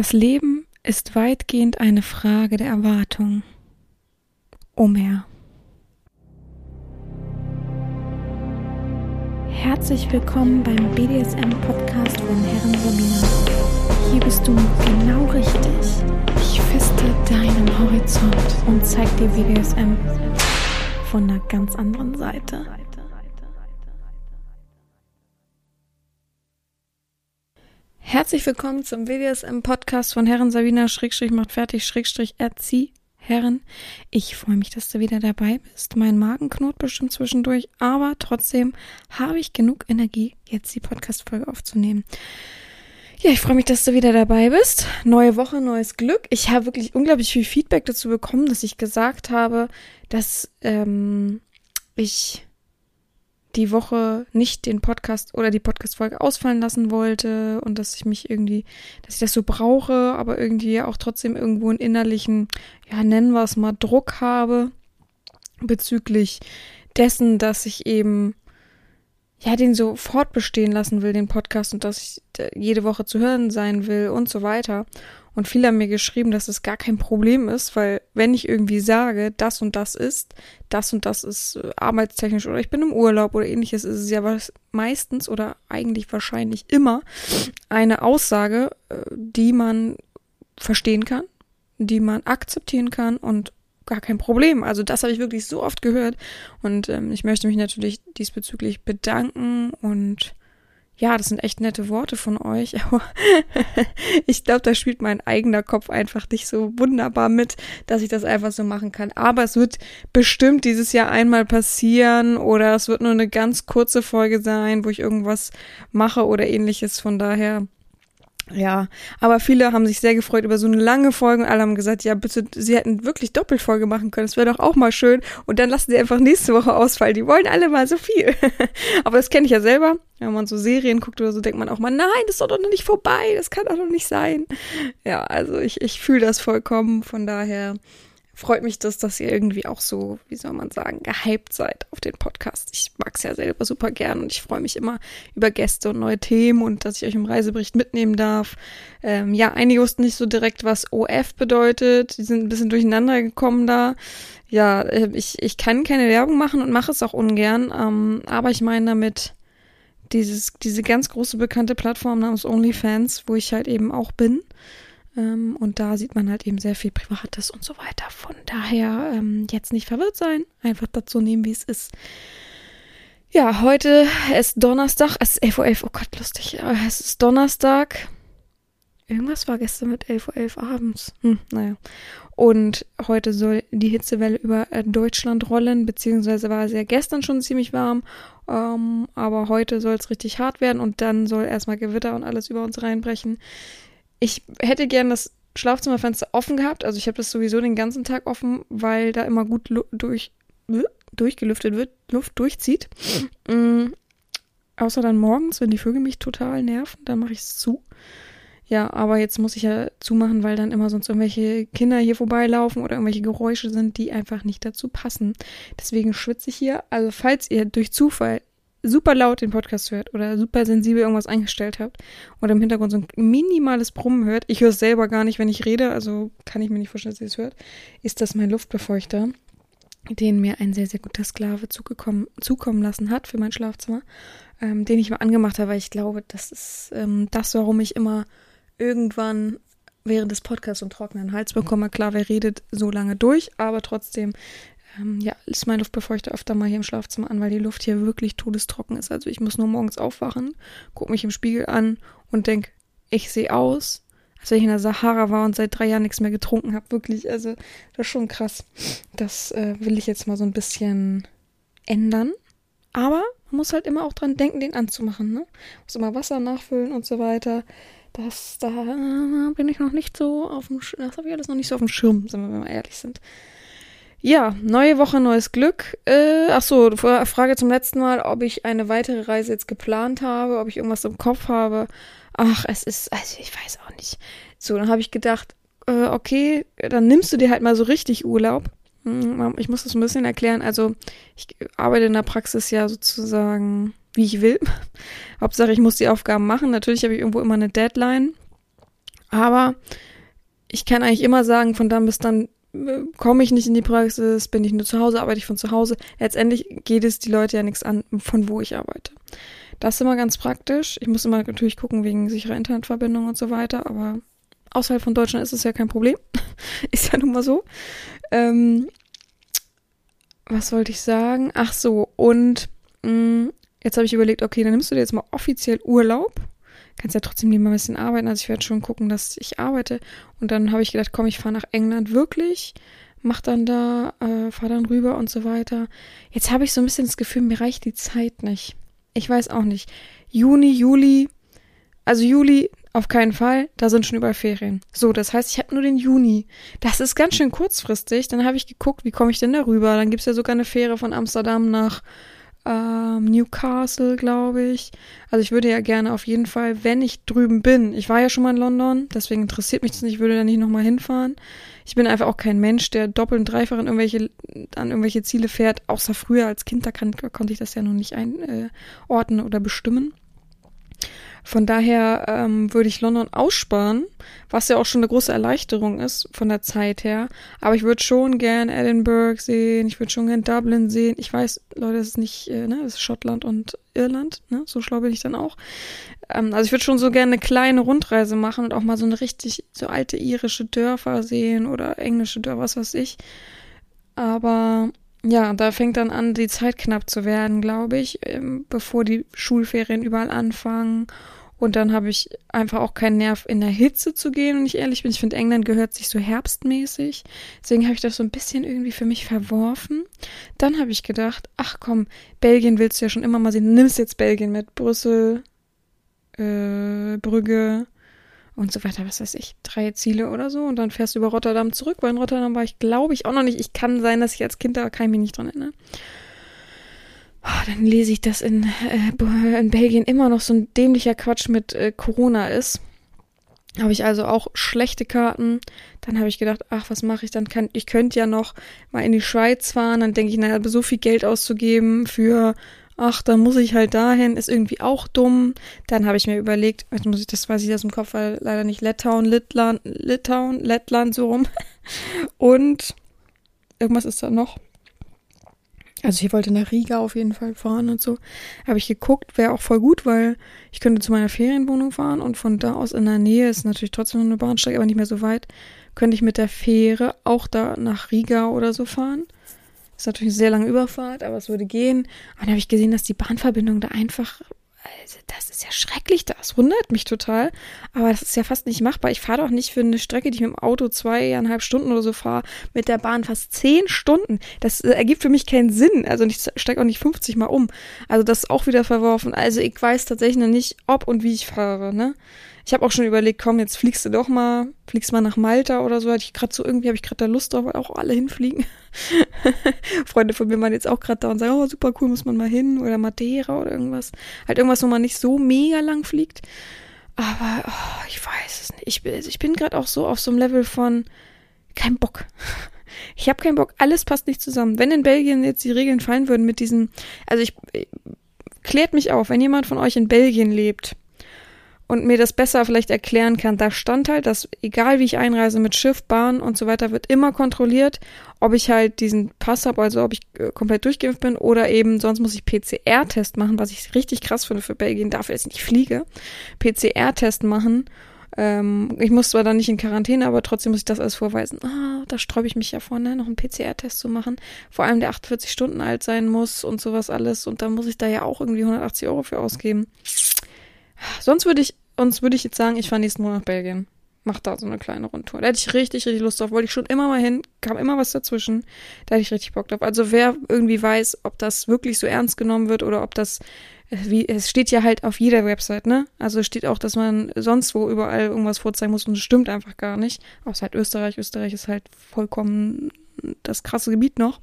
Das Leben ist weitgehend eine Frage der Erwartung. Omer. Herzlich willkommen beim BDSM-Podcast von Herren Sabina. Hier bist du genau richtig. Ich feste deinen Horizont und zeig dir BDSM von einer ganz anderen Seite. Herzlich willkommen zum BDSM-Podcast von Herren Sabina Schrägstrich macht fertig Schrägstrich erzieh Herren. Ich freue mich, dass du wieder dabei bist. Mein Magen knurrt bestimmt zwischendurch, aber trotzdem habe ich genug Energie, jetzt die Podcast-Folge aufzunehmen. Ja, ich freue mich, dass du wieder dabei bist. Neue Woche, neues Glück. Ich habe wirklich unglaublich viel Feedback dazu bekommen, dass ich gesagt habe, dass ähm, ich die Woche nicht den Podcast oder die Podcast-Folge ausfallen lassen wollte und dass ich mich irgendwie, dass ich das so brauche, aber irgendwie auch trotzdem irgendwo einen innerlichen, ja, nennen wir es mal, Druck habe bezüglich dessen, dass ich eben ja, den so fortbestehen lassen will, den Podcast, und dass ich jede Woche zu hören sein will und so weiter. Und viele haben mir geschrieben, dass es gar kein Problem ist, weil wenn ich irgendwie sage, das und das ist, das und das ist äh, arbeitstechnisch oder ich bin im Urlaub oder ähnliches, ist es ja meistens oder eigentlich wahrscheinlich immer eine Aussage, äh, die man verstehen kann, die man akzeptieren kann und gar kein Problem. Also das habe ich wirklich so oft gehört und ähm, ich möchte mich natürlich diesbezüglich bedanken und ja, das sind echt nette Worte von euch, aber ich glaube, da spielt mein eigener Kopf einfach nicht so wunderbar mit, dass ich das einfach so machen kann. Aber es wird bestimmt dieses Jahr einmal passieren oder es wird nur eine ganz kurze Folge sein, wo ich irgendwas mache oder ähnliches. Von daher ja, aber viele haben sich sehr gefreut über so eine lange Folge und alle haben gesagt, ja, bitte, sie hätten wirklich Doppelfolge machen können. Das wäre doch auch mal schön. Und dann lassen sie einfach nächste Woche ausfallen. Die wollen alle mal so viel. aber das kenne ich ja selber. Wenn man so Serien guckt oder so, denkt man auch mal, nein, das ist doch noch nicht vorbei. Das kann doch noch nicht sein. Ja, also ich, ich fühle das vollkommen. Von daher freut mich das, dass ihr irgendwie auch so, wie soll man sagen, gehypt seid auf den Podcast. Ich mag es ja selber super gern und ich freue mich immer über Gäste und neue Themen und dass ich euch im Reisebericht mitnehmen darf. Ähm, ja, einige wussten nicht so direkt, was OF bedeutet. Die sind ein bisschen durcheinander gekommen da. Ja, äh, ich, ich kann keine Werbung machen und mache es auch ungern, ähm, aber ich meine damit dieses, diese ganz große bekannte Plattform namens OnlyFans, wo ich halt eben auch bin. Ähm, und da sieht man halt eben sehr viel Privates und so weiter. Von daher ähm, jetzt nicht verwirrt sein, einfach dazu nehmen, wie es ist. Ja, heute ist Donnerstag, es ist 11.11 Uhr, oh Gott, lustig. Es ist Donnerstag. Irgendwas war gestern mit 11.11 Uhr abends. Hm, naja. Und heute soll die Hitzewelle über äh, Deutschland rollen, beziehungsweise war es ja gestern schon ziemlich warm. Ähm, aber heute soll es richtig hart werden und dann soll erstmal Gewitter und alles über uns reinbrechen. Ich hätte gern das Schlafzimmerfenster offen gehabt. Also ich habe das sowieso den ganzen Tag offen, weil da immer gut durch, durchgelüftet wird, Luft durchzieht. Mhm. Außer dann morgens, wenn die Vögel mich total nerven, dann mache ich es zu. Ja, aber jetzt muss ich ja zumachen, weil dann immer sonst irgendwelche Kinder hier vorbeilaufen oder irgendwelche Geräusche sind, die einfach nicht dazu passen. Deswegen schwitze ich hier. Also falls ihr durch Zufall super laut den Podcast hört oder super sensibel irgendwas eingestellt habt oder im Hintergrund so ein minimales Brummen hört, ich höre es selber gar nicht, wenn ich rede, also kann ich mir nicht vorstellen, dass ihr es hört, ist das mein Luftbefeuchter, den mir ein sehr, sehr guter Sklave zugekommen, zukommen lassen hat für mein Schlafzimmer, ähm, den ich mal angemacht habe, weil ich glaube, das ist ähm, das, warum ich immer irgendwann während des Podcasts einen trockenen Hals bekomme. Klar, wer redet so lange durch, aber trotzdem ähm, ja, ist mein Luftbefeuchter öfter mal hier im Schlafzimmer an, weil die Luft hier wirklich todestrocken ist. Also ich muss nur morgens aufwachen, gucke mich im Spiegel an und denke, ich sehe aus, als wenn ich in der Sahara war und seit drei Jahren nichts mehr getrunken habe. Wirklich, also das ist schon krass. Das äh, will ich jetzt mal so ein bisschen ändern. Aber man muss halt immer auch dran denken, den anzumachen. Ne? Muss immer Wasser nachfüllen und so weiter. Das, da bin ich noch nicht so auf dem, Sch das habe ich alles noch nicht so auf dem Schirm, wenn wir mal ehrlich sind. Ja, neue Woche, neues Glück. Äh, ach so, Frage zum letzten Mal, ob ich eine weitere Reise jetzt geplant habe, ob ich irgendwas im Kopf habe. Ach, es ist, also ich weiß auch nicht. So, dann habe ich gedacht, äh, okay, dann nimmst du dir halt mal so richtig Urlaub. Hm, ich muss das ein bisschen erklären. Also, ich arbeite in der Praxis ja sozusagen, wie ich will. Hauptsache, ich muss die Aufgaben machen. Natürlich habe ich irgendwo immer eine Deadline. Aber ich kann eigentlich immer sagen, von dann bis dann komme ich nicht in die Praxis, bin ich nur zu Hause, arbeite ich von zu Hause. Letztendlich geht es die Leute ja nichts an, von wo ich arbeite. Das ist immer ganz praktisch. Ich muss immer natürlich gucken wegen sicherer Internetverbindung und so weiter, aber außerhalb von Deutschland ist es ja kein Problem. ist ja nun mal so. Ähm, was wollte ich sagen? Ach so, und mh, mm, jetzt habe ich überlegt, okay, dann nimmst du dir jetzt mal offiziell Urlaub. Kannst ja trotzdem mal ein bisschen arbeiten. Also ich werde schon gucken, dass ich arbeite. Und dann habe ich gedacht, komm, ich fahre nach England wirklich. Mach dann da, äh, fahr dann rüber und so weiter. Jetzt habe ich so ein bisschen das Gefühl, mir reicht die Zeit nicht. Ich weiß auch nicht. Juni, Juli, also Juli auf keinen Fall, da sind schon überall Ferien. So, das heißt, ich habe nur den Juni. Das ist ganz schön kurzfristig. Dann habe ich geguckt, wie komme ich denn da rüber? Dann gibt's ja sogar eine Fähre von Amsterdam nach ähm, Newcastle, glaube ich. Also ich würde ja gerne auf jeden Fall, wenn ich drüben bin, ich war ja schon mal in London, deswegen interessiert mich das nicht, ich würde da nicht nochmal hinfahren. Ich bin einfach auch kein Mensch, der doppelt und dreifach in irgendwelche, an irgendwelche Ziele fährt, außer früher als Kind, da kann, konnte ich das ja noch nicht einordnen äh, oder bestimmen. Von daher ähm, würde ich London aussparen, was ja auch schon eine große Erleichterung ist von der Zeit her. Aber ich würde schon gern Edinburgh sehen, ich würde schon gern Dublin sehen. Ich weiß, Leute, das ist nicht, äh, ne, das ist Schottland und Irland, ne? So schlau bin ich dann auch. Ähm, also ich würde schon so gerne eine kleine Rundreise machen und auch mal so eine richtig, so alte irische Dörfer sehen oder englische Dörfer, was weiß ich. Aber ja, da fängt dann an, die Zeit knapp zu werden, glaube ich, ähm, bevor die Schulferien überall anfangen. Und dann habe ich einfach auch keinen Nerv, in der Hitze zu gehen, wenn ich ehrlich bin. Ich finde, England gehört sich so herbstmäßig. Deswegen habe ich das so ein bisschen irgendwie für mich verworfen. Dann habe ich gedacht, ach komm, Belgien willst du ja schon immer mal sehen. Nimmst jetzt Belgien mit. Brüssel, äh, Brügge, und so weiter, was weiß ich, drei Ziele oder so und dann fährst du über Rotterdam zurück, weil in Rotterdam war ich, glaube ich, auch noch nicht. Ich kann sein, dass ich als Kind da kann ich mich nicht dran erinnern. Oh, dann lese ich, dass in, äh, in Belgien immer noch so ein dämlicher Quatsch mit äh, Corona ist. Habe ich also auch schlechte Karten. Dann habe ich gedacht, ach, was mache ich dann? Kann, ich könnte ja noch mal in die Schweiz fahren. Dann denke ich, naja, so viel Geld auszugeben für ach, dann muss ich halt dahin, ist irgendwie auch dumm. Dann habe ich mir überlegt, jetzt muss ich, das weiß ich aus dem Kopf, weil leider nicht Litauen, Litauen, Litauen, Lettland so rum. Und irgendwas ist da noch. Also ich wollte nach Riga auf jeden Fall fahren und so. Habe ich geguckt, wäre auch voll gut, weil ich könnte zu meiner Ferienwohnung fahren und von da aus in der Nähe ist natürlich trotzdem noch eine Bahnsteig, aber nicht mehr so weit. Könnte ich mit der Fähre auch da nach Riga oder so fahren. Ist natürlich eine sehr lange Überfahrt, aber es würde gehen. Und dann habe ich gesehen, dass die Bahnverbindung da einfach also das ist ja schrecklich, das wundert mich total. Aber das ist ja fast nicht machbar. Ich fahre doch nicht für eine Strecke, die ich mit dem Auto zweieinhalb Stunden oder so fahre, mit der Bahn fast zehn Stunden. Das äh, ergibt für mich keinen Sinn. Also ich steige auch nicht 50 Mal um. Also das ist auch wieder verworfen. Also ich weiß tatsächlich noch nicht, ob und wie ich fahre, ne? Ich habe auch schon überlegt, komm, jetzt fliegst du doch mal, fliegst mal nach Malta oder so. Hatte ich gerade so irgendwie habe ich gerade da Lust drauf, weil auch alle hinfliegen. Freunde von mir waren jetzt auch gerade da und sagen, oh super cool, muss man mal hin oder Madeira oder irgendwas. Halt irgendwas, wo man nicht so mega lang fliegt. Aber oh, ich weiß es nicht. Ich, ich bin gerade auch so auf so einem Level von kein Bock. Ich habe keinen Bock. Alles passt nicht zusammen. Wenn in Belgien jetzt die Regeln fallen würden mit diesen, also ich klärt mich auf, wenn jemand von euch in Belgien lebt und mir das besser vielleicht erklären kann. Da stand halt, dass egal wie ich einreise mit Schiff, Bahn und so weiter, wird immer kontrolliert, ob ich halt diesen Pass habe, also ob ich äh, komplett durchgeimpft bin oder eben sonst muss ich PCR-Test machen, was ich richtig krass finde für Belgien, dafür jetzt nicht fliege. PCR-Test machen. Ähm, ich muss zwar dann nicht in Quarantäne, aber trotzdem muss ich das alles vorweisen. Ah, da sträube ich mich ja vor, ne, noch einen PCR-Test zu machen. Vor allem der 48 Stunden alt sein muss und sowas alles. Und da muss ich da ja auch irgendwie 180 Euro für ausgeben. Sonst würde ich Sonst würde ich jetzt sagen, ich fahre nächsten Monat nach Belgien. Mach da so eine kleine Rundtour. Da hätte ich richtig, richtig Lust drauf. Wollte ich schon immer mal hin. Kam immer was dazwischen. Da hätte ich richtig Bock drauf. Also wer irgendwie weiß, ob das wirklich so ernst genommen wird oder ob das, wie, es steht ja halt auf jeder Website, ne? Also steht auch, dass man sonst wo überall irgendwas vorzeigen muss und es stimmt einfach gar nicht. Außer halt Österreich. Österreich ist halt vollkommen das krasse Gebiet noch.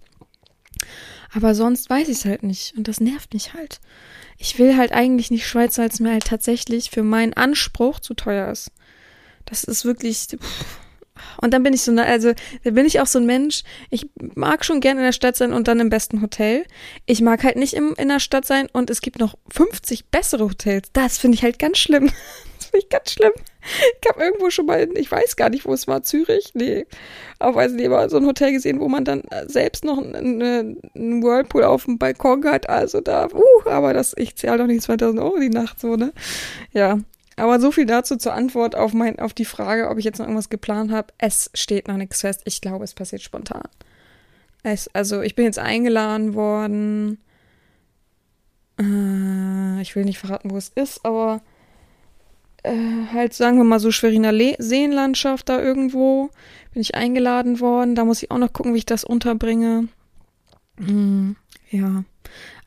Aber sonst weiß ich es halt nicht. Und das nervt mich halt ich will halt eigentlich nicht Schweiz, weil es mir halt tatsächlich für meinen Anspruch zu teuer ist. Das ist wirklich. Und dann bin ich so, also da bin ich auch so ein Mensch. Ich mag schon gerne in der Stadt sein und dann im besten Hotel. Ich mag halt nicht im, in der Stadt sein und es gibt noch 50 bessere Hotels. Das finde ich halt ganz schlimm. Finde ich ganz schlimm. Ich habe irgendwo schon mal, in, ich weiß gar nicht, wo es war, Zürich, nee, nicht, aber so ein Hotel gesehen, wo man dann selbst noch einen, einen Whirlpool auf dem Balkon hat, also da, uh, aber das, ich zahle doch nicht 2000 Euro die Nacht so, ne? Ja, aber so viel dazu zur Antwort auf mein, auf die Frage, ob ich jetzt noch irgendwas geplant habe. Es steht noch nichts fest. Ich glaube, es passiert spontan. Es, also ich bin jetzt eingeladen worden. Äh, ich will nicht verraten, wo es ist, aber äh, halt sagen wir mal so Schweriner Le Seenlandschaft da irgendwo. Bin ich eingeladen worden. Da muss ich auch noch gucken, wie ich das unterbringe. Hm, ja.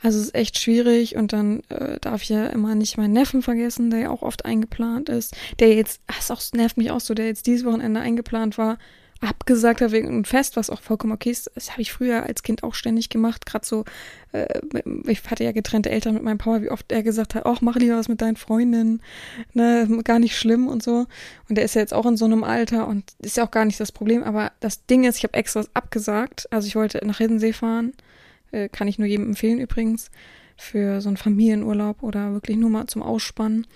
Also es ist echt schwierig und dann äh, darf ich ja immer nicht meinen Neffen vergessen, der ja auch oft eingeplant ist. Der jetzt, das auch, nervt mich auch so, der jetzt dieses Wochenende eingeplant war abgesagt habe wegen einem Fest, was auch vollkommen okay ist. Das habe ich früher als Kind auch ständig gemacht. Gerade so, äh, ich hatte ja getrennte Eltern mit meinem Papa, wie oft er gesagt hat, ach, mach lieber was mit deinen Freundinnen, ne, gar nicht schlimm und so. Und der ist ja jetzt auch in so einem Alter und ist ja auch gar nicht das Problem. Aber das Ding ist, ich habe extra abgesagt. Also ich wollte nach Hiddensee fahren. Äh, kann ich nur jedem empfehlen übrigens. Für so einen Familienurlaub oder wirklich nur mal zum Ausspannen.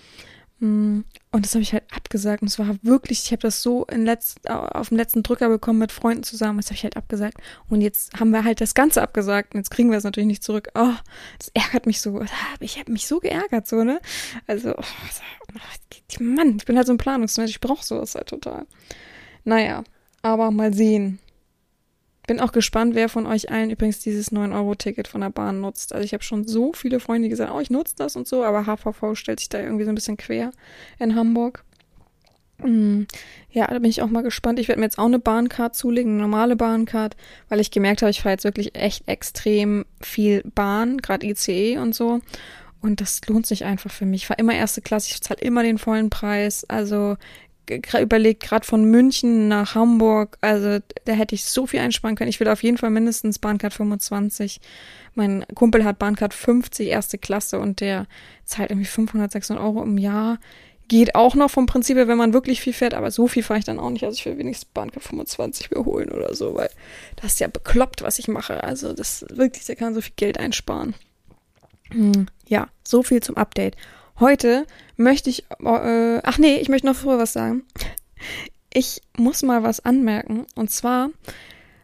Mm, und das habe ich halt abgesagt. Und es war wirklich, ich habe das so in letz, auf dem letzten Drücker bekommen mit Freunden zusammen. Das habe ich halt abgesagt. Und jetzt haben wir halt das Ganze abgesagt. Und jetzt kriegen wir es natürlich nicht zurück. Oh, das ärgert mich so. Ich habe mich so geärgert, so, ne? Also, oh, Mann, ich bin halt so ein Planungsmensch. Ich brauche sowas halt total. Naja, aber mal sehen. Bin auch gespannt, wer von euch allen übrigens dieses 9-Euro-Ticket von der Bahn nutzt. Also ich habe schon so viele Freunde, gesagt oh, ich nutze das und so, aber HVV stellt sich da irgendwie so ein bisschen quer in Hamburg. Hm. Ja, da bin ich auch mal gespannt. Ich werde mir jetzt auch eine Bahncard zulegen, eine normale Bahncard, weil ich gemerkt habe, ich fahre jetzt wirklich echt extrem viel Bahn, gerade ICE und so. Und das lohnt sich einfach für mich. Ich fahre immer erste Klasse, ich zahle immer den vollen Preis. Also überlegt, gerade von München nach Hamburg, also da hätte ich so viel einsparen können. Ich will auf jeden Fall mindestens Bahncard 25. Mein Kumpel hat Bahncard 50, erste Klasse und der zahlt irgendwie 500, 600 Euro im Jahr. Geht auch noch vom Prinzip her, wenn man wirklich viel fährt, aber so viel fahre ich dann auch nicht. Also ich will wenigstens Bahncard 25 mir holen oder so, weil das ist ja bekloppt, was ich mache. Also das wirklich, da kann so viel Geld einsparen. Hm, ja, so viel zum Update. Heute möchte ich, äh, ach nee, ich möchte noch vorher was sagen. Ich muss mal was anmerken. Und zwar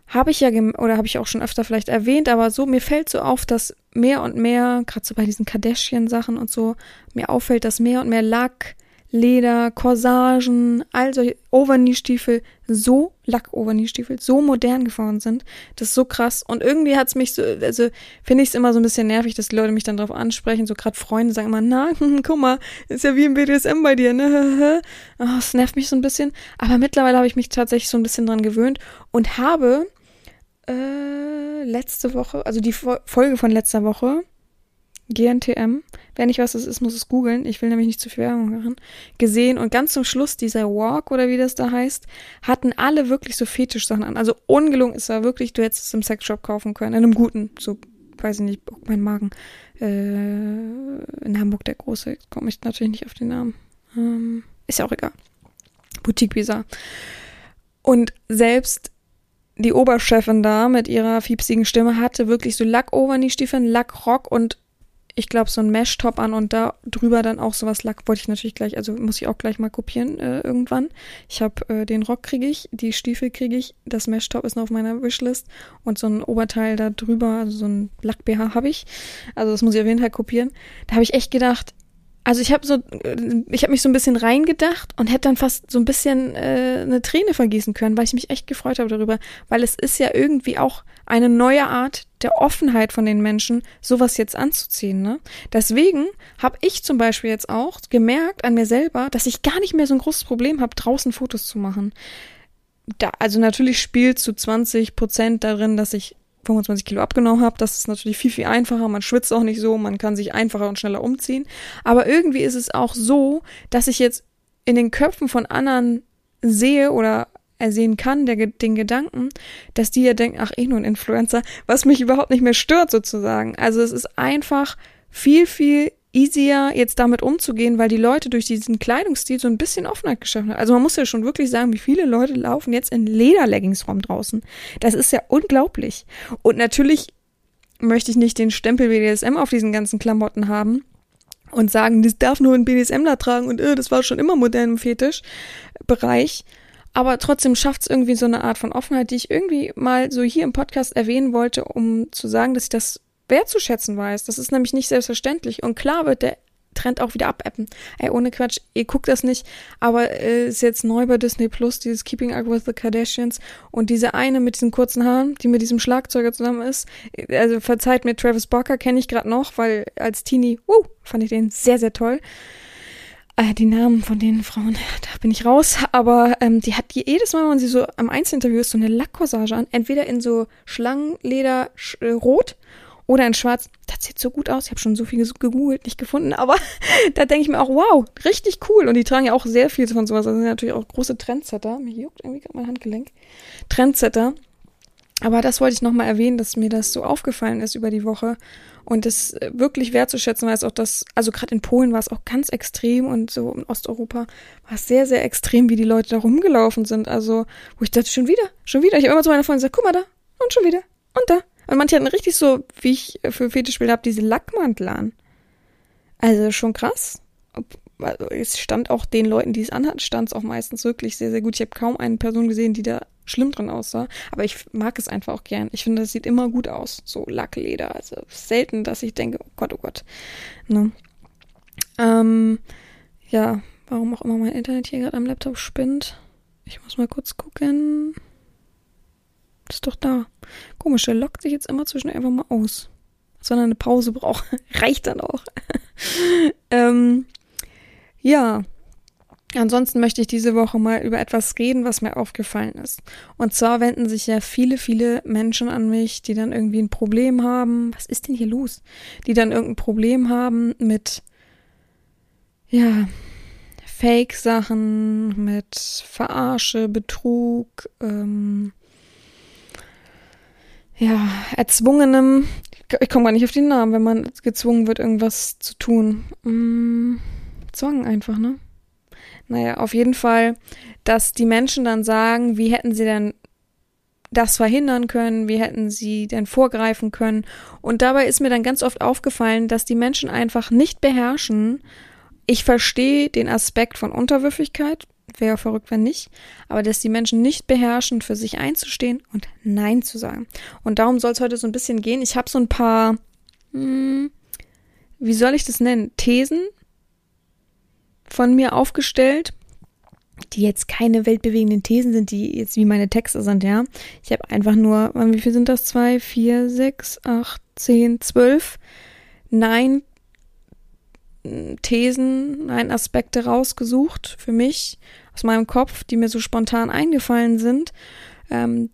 habe ich ja, oder habe ich auch schon öfter vielleicht erwähnt, aber so, mir fällt so auf, dass mehr und mehr, gerade so bei diesen Kardashian-Sachen und so, mir auffällt, dass mehr und mehr Lack, Leder, Corsagen, also Overknee-Stiefel, so Lack-Overknee-Stiefel, so modern geworden sind. Das ist so krass. Und irgendwie hat's mich so, also finde ich es immer so ein bisschen nervig, dass die Leute mich dann darauf ansprechen. So gerade Freunde sagen immer, na, guck mal, ist ja wie im BDSM bei dir, ne? Oh, das nervt mich so ein bisschen. Aber mittlerweile habe ich mich tatsächlich so ein bisschen dran gewöhnt und habe äh, letzte Woche, also die Folge von letzter Woche, GNTM, Wer nicht weiß, was es ist, muss es googeln. Ich will nämlich nicht zu viel Werbung machen. Gesehen und ganz zum Schluss dieser Walk oder wie das da heißt, hatten alle wirklich so Fetischsachen an. Also ungelungen ist er wirklich, du hättest es im Sexshop kaufen können, in einem guten, so, weiß ich nicht, mein Magen. Äh, in Hamburg der große, komme ich natürlich nicht auf den Namen. Ähm, ist ja auch egal. Boutique Bizarre. Und selbst die Oberchefin da mit ihrer fiepsigen Stimme hatte wirklich so Lack-Overknee-Stiefeln, Lackrock und ich glaube, so ein Mesh-Top an und da drüber dann auch sowas Lack wollte ich natürlich gleich, also muss ich auch gleich mal kopieren äh, irgendwann. Ich habe äh, den Rock kriege ich, die Stiefel kriege ich, das Mesh-Top ist noch auf meiner Wishlist und so ein Oberteil da drüber, also so ein Lack-BH habe ich. Also das muss ich auf jeden Fall kopieren. Da habe ich echt gedacht, also ich habe so, äh, ich habe mich so ein bisschen reingedacht und hätte dann fast so ein bisschen äh, eine Träne vergießen können, weil ich mich echt gefreut habe darüber, weil es ist ja irgendwie auch eine neue Art der Offenheit von den Menschen, sowas jetzt anzuziehen. Ne? Deswegen habe ich zum Beispiel jetzt auch gemerkt an mir selber, dass ich gar nicht mehr so ein großes Problem habe, draußen Fotos zu machen. Da, also natürlich spielt zu 20 Prozent darin, dass ich 25 Kilo abgenommen habe, das ist natürlich viel, viel einfacher. Man schwitzt auch nicht so, man kann sich einfacher und schneller umziehen. Aber irgendwie ist es auch so, dass ich jetzt in den Köpfen von anderen sehe oder ersehen kann, der, den Gedanken, dass die ja denken, ach, eh nur ein Influencer, was mich überhaupt nicht mehr stört sozusagen. Also es ist einfach viel, viel easier, jetzt damit umzugehen, weil die Leute durch diesen Kleidungsstil so ein bisschen Offenheit geschaffen haben. Also man muss ja schon wirklich sagen, wie viele Leute laufen jetzt in Lederleggings rum draußen. Das ist ja unglaublich. Und natürlich möchte ich nicht den Stempel WDSM auf diesen ganzen Klamotten haben. und sagen, das darf nur ein BDSMler tragen und äh, das war schon immer modern im Fetischbereich. Aber trotzdem schafft es irgendwie so eine Art von Offenheit, die ich irgendwie mal so hier im Podcast erwähnen wollte, um zu sagen, dass ich das wertzuschätzen weiß. Das ist nämlich nicht selbstverständlich. Und klar wird der Trend auch wieder abappen. Ey, ohne Quatsch, ihr guckt das nicht, aber äh, ist jetzt neu bei Disney Plus, dieses Keeping Up with the Kardashians und diese eine mit diesen kurzen Haaren, die mit diesem Schlagzeuger zusammen ist. Also verzeiht mir, Travis Barker kenne ich gerade noch, weil als Teenie, wuh, fand ich den sehr, sehr toll. Äh, die Namen von den Frauen, da bin ich raus, aber ähm, die hat jedes Mal, wenn sie so am Einzelinterview ist, so eine Lackcorsage an, entweder in so Schlangenleder äh, rot oder in Schwarz. Das sieht so gut aus. Ich habe schon so viel gegoogelt, nicht gefunden, aber da denke ich mir auch, wow, richtig cool. Und die tragen ja auch sehr viel von sowas. Das sind natürlich auch große Trendsetter. Mir juckt irgendwie gerade mein Handgelenk. Trendsetter. Aber das wollte ich nochmal erwähnen, dass mir das so aufgefallen ist über die Woche. Und das äh, wirklich wertzuschätzen weil es auch das, also gerade in Polen war es auch ganz extrem und so in Osteuropa war es sehr, sehr extrem, wie die Leute da rumgelaufen sind. Also, wo ich dachte, schon wieder, schon wieder. Ich habe immer zu meiner Freundin gesagt, guck mal da, und schon wieder, und da, und manche hatten richtig so, wie ich für Fetischbilder habe, diese Lackmantel an. Also schon krass. Also es stand auch den Leuten, die es anhatten, stand es auch meistens wirklich sehr, sehr gut. Ich habe kaum eine Person gesehen, die da schlimm drin aussah. Aber ich mag es einfach auch gern. Ich finde, das sieht immer gut aus. So Lackleder. Also selten, dass ich denke, oh Gott, oh Gott. Ne? Ähm, ja, warum auch immer mein Internet hier gerade am Laptop spinnt. Ich muss mal kurz gucken. Ist doch da. Komisch, der lockt sich jetzt immer zwischen einfach mal aus. Er eine Pause braucht. Reicht dann auch. ähm, ja. Ansonsten möchte ich diese Woche mal über etwas reden, was mir aufgefallen ist. Und zwar wenden sich ja viele, viele Menschen an mich, die dann irgendwie ein Problem haben. Was ist denn hier los? Die dann irgendein Problem haben mit, ja, Fake-Sachen, mit Verarsche, Betrug, ähm, ja, erzwungenem, ich komme gar nicht auf den Namen, wenn man gezwungen wird, irgendwas zu tun. Mm, Zwang einfach, ne? Naja, auf jeden Fall, dass die Menschen dann sagen, wie hätten sie denn das verhindern können, wie hätten sie denn vorgreifen können. Und dabei ist mir dann ganz oft aufgefallen, dass die Menschen einfach nicht beherrschen. Ich verstehe den Aspekt von Unterwürfigkeit, wäre verrückt, wenn nicht, aber dass die Menschen nicht beherrschen, für sich einzustehen und Nein zu sagen. Und darum soll es heute so ein bisschen gehen. Ich habe so ein paar, hm, wie soll ich das nennen, Thesen von mir aufgestellt, die jetzt keine weltbewegenden Thesen sind, die jetzt wie meine Texte sind, ja. Ich habe einfach nur, wie viel sind das? Zwei, vier, sechs, acht, zehn, zwölf Nein Thesen, Nein Aspekte rausgesucht für mich aus meinem Kopf, die mir so spontan eingefallen sind, ähm,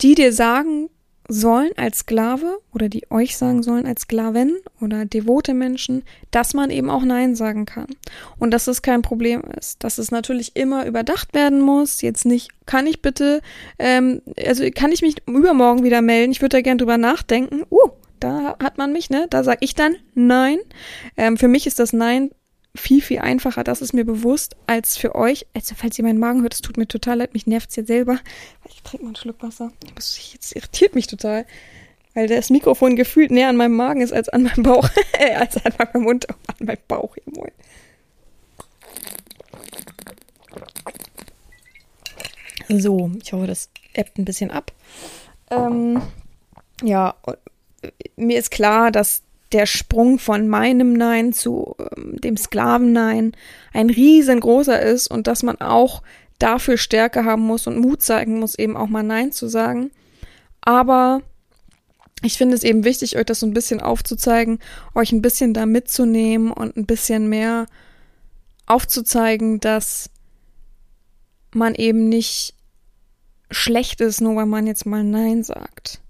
die dir sagen sollen als Sklave oder die euch sagen sollen als Sklavin oder devote Menschen, dass man eben auch Nein sagen kann und dass es kein Problem ist, dass es natürlich immer überdacht werden muss. Jetzt nicht, kann ich bitte, ähm, also kann ich mich übermorgen wieder melden? Ich würde da gerne drüber nachdenken. Uh, da hat man mich, ne? Da sag ich dann Nein. Ähm, für mich ist das Nein viel, viel einfacher, das ist mir bewusst, als für euch. Also, falls ihr meinen Magen hört, es tut mir total leid, mich nervt es jetzt selber. Ich trinke mal einen Schluck Wasser. Das irritiert mich total. Weil das Mikrofon gefühlt näher an meinem Magen ist als an meinem Bauch. äh, als an meinem Mund, an meinem Bauch. Moin. So, ich hoffe, das ebbt ein bisschen ab. Ähm, ja, mir ist klar, dass der Sprung von meinem Nein zu ähm, dem Sklaven-Nein ein riesengroßer ist und dass man auch dafür Stärke haben muss und Mut zeigen muss, eben auch mal Nein zu sagen. Aber ich finde es eben wichtig, euch das so ein bisschen aufzuzeigen, euch ein bisschen da mitzunehmen und ein bisschen mehr aufzuzeigen, dass man eben nicht schlecht ist, nur weil man jetzt mal Nein sagt.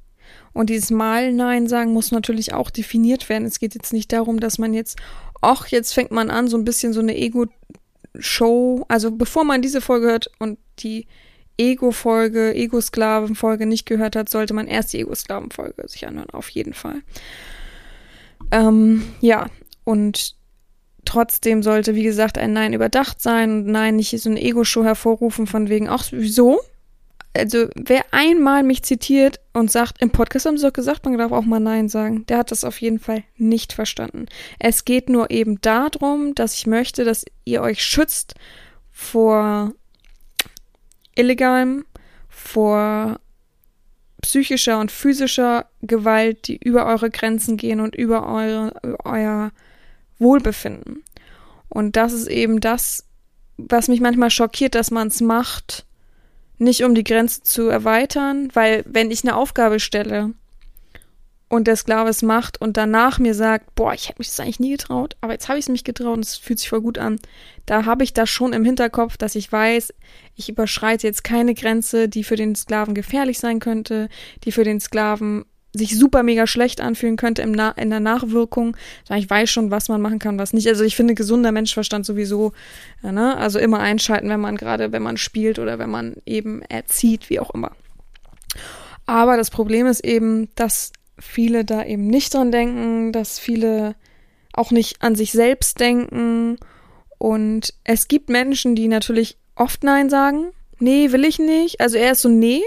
Und dieses Mal Nein sagen muss natürlich auch definiert werden. Es geht jetzt nicht darum, dass man jetzt, ach, jetzt fängt man an, so ein bisschen so eine Ego-Show. Also bevor man diese Folge hört und die Ego-Folge, Ego-Sklaven-Folge nicht gehört hat, sollte man erst die Ego-Sklaven-Folge sich anhören, auf jeden Fall. Ähm, ja, und trotzdem sollte, wie gesagt, ein Nein überdacht sein und Nein nicht so eine Ego-Show hervorrufen von wegen, ach, wieso? Also wer einmal mich zitiert und sagt, im Podcast haben sie doch gesagt, man darf auch mal Nein sagen, der hat das auf jeden Fall nicht verstanden. Es geht nur eben darum, dass ich möchte, dass ihr euch schützt vor illegalem, vor psychischer und physischer Gewalt, die über eure Grenzen gehen und über eure, euer Wohlbefinden. Und das ist eben das, was mich manchmal schockiert, dass man es macht, nicht um die Grenze zu erweitern, weil wenn ich eine Aufgabe stelle und der Sklave es macht und danach mir sagt, boah, ich hätte mich das eigentlich nie getraut, aber jetzt habe ich es mich getraut und es fühlt sich voll gut an, da habe ich das schon im Hinterkopf, dass ich weiß, ich überschreite jetzt keine Grenze, die für den Sklaven gefährlich sein könnte, die für den Sklaven sich super mega schlecht anfühlen könnte im Na in der Nachwirkung. Ich weiß schon, was man machen kann, was nicht. Also ich finde gesunder Menschverstand sowieso, ja, ne? Also immer einschalten, wenn man gerade, wenn man spielt oder wenn man eben erzieht, wie auch immer. Aber das Problem ist eben, dass viele da eben nicht dran denken, dass viele auch nicht an sich selbst denken. Und es gibt Menschen, die natürlich oft Nein sagen. Nee, will ich nicht. Also er ist so, nee,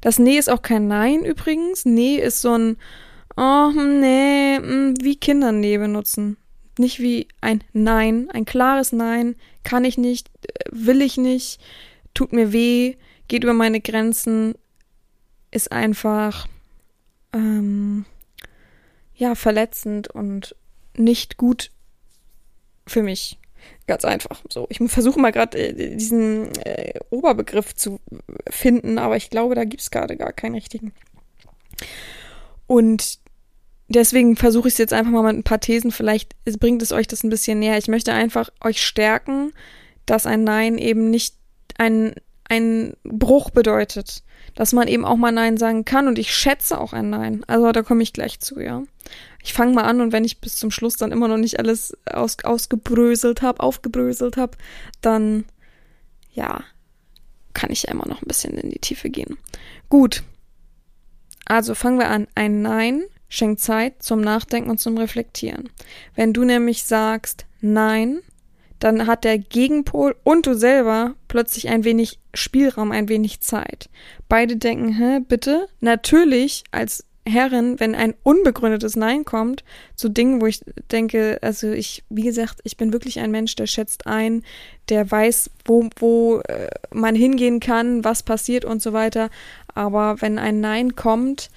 das Nee ist auch kein Nein übrigens. Nee ist so ein, oh, hm, nee, hm, wie Kinder Nee benutzen. Nicht wie ein Nein, ein klares Nein, kann ich nicht, will ich nicht, tut mir weh, geht über meine Grenzen, ist einfach, ähm, ja, verletzend und nicht gut für mich. Ganz einfach. So, ich versuche mal gerade äh, diesen äh, Oberbegriff zu finden, aber ich glaube, da gibt es gerade gar keinen richtigen. Und deswegen versuche ich es jetzt einfach mal mit ein paar Thesen. Vielleicht bringt es euch das ein bisschen näher. Ich möchte einfach euch stärken, dass ein Nein eben nicht ein, ein Bruch bedeutet. Dass man eben auch mal Nein sagen kann. Und ich schätze auch ein Nein. Also da komme ich gleich zu, ja ich fange mal an und wenn ich bis zum Schluss dann immer noch nicht alles aus, ausgebröselt habe, aufgebröselt habe, dann ja, kann ich ja immer noch ein bisschen in die Tiefe gehen. Gut. Also fangen wir an. Ein Nein schenkt Zeit zum Nachdenken und zum Reflektieren. Wenn du nämlich sagst Nein, dann hat der Gegenpol und du selber plötzlich ein wenig Spielraum, ein wenig Zeit. Beide denken, hä, bitte? Natürlich als Herrin, wenn ein unbegründetes Nein kommt zu Dingen, wo ich denke, also ich, wie gesagt, ich bin wirklich ein Mensch, der schätzt ein, der weiß, wo, wo äh, man hingehen kann, was passiert und so weiter. Aber wenn ein Nein kommt,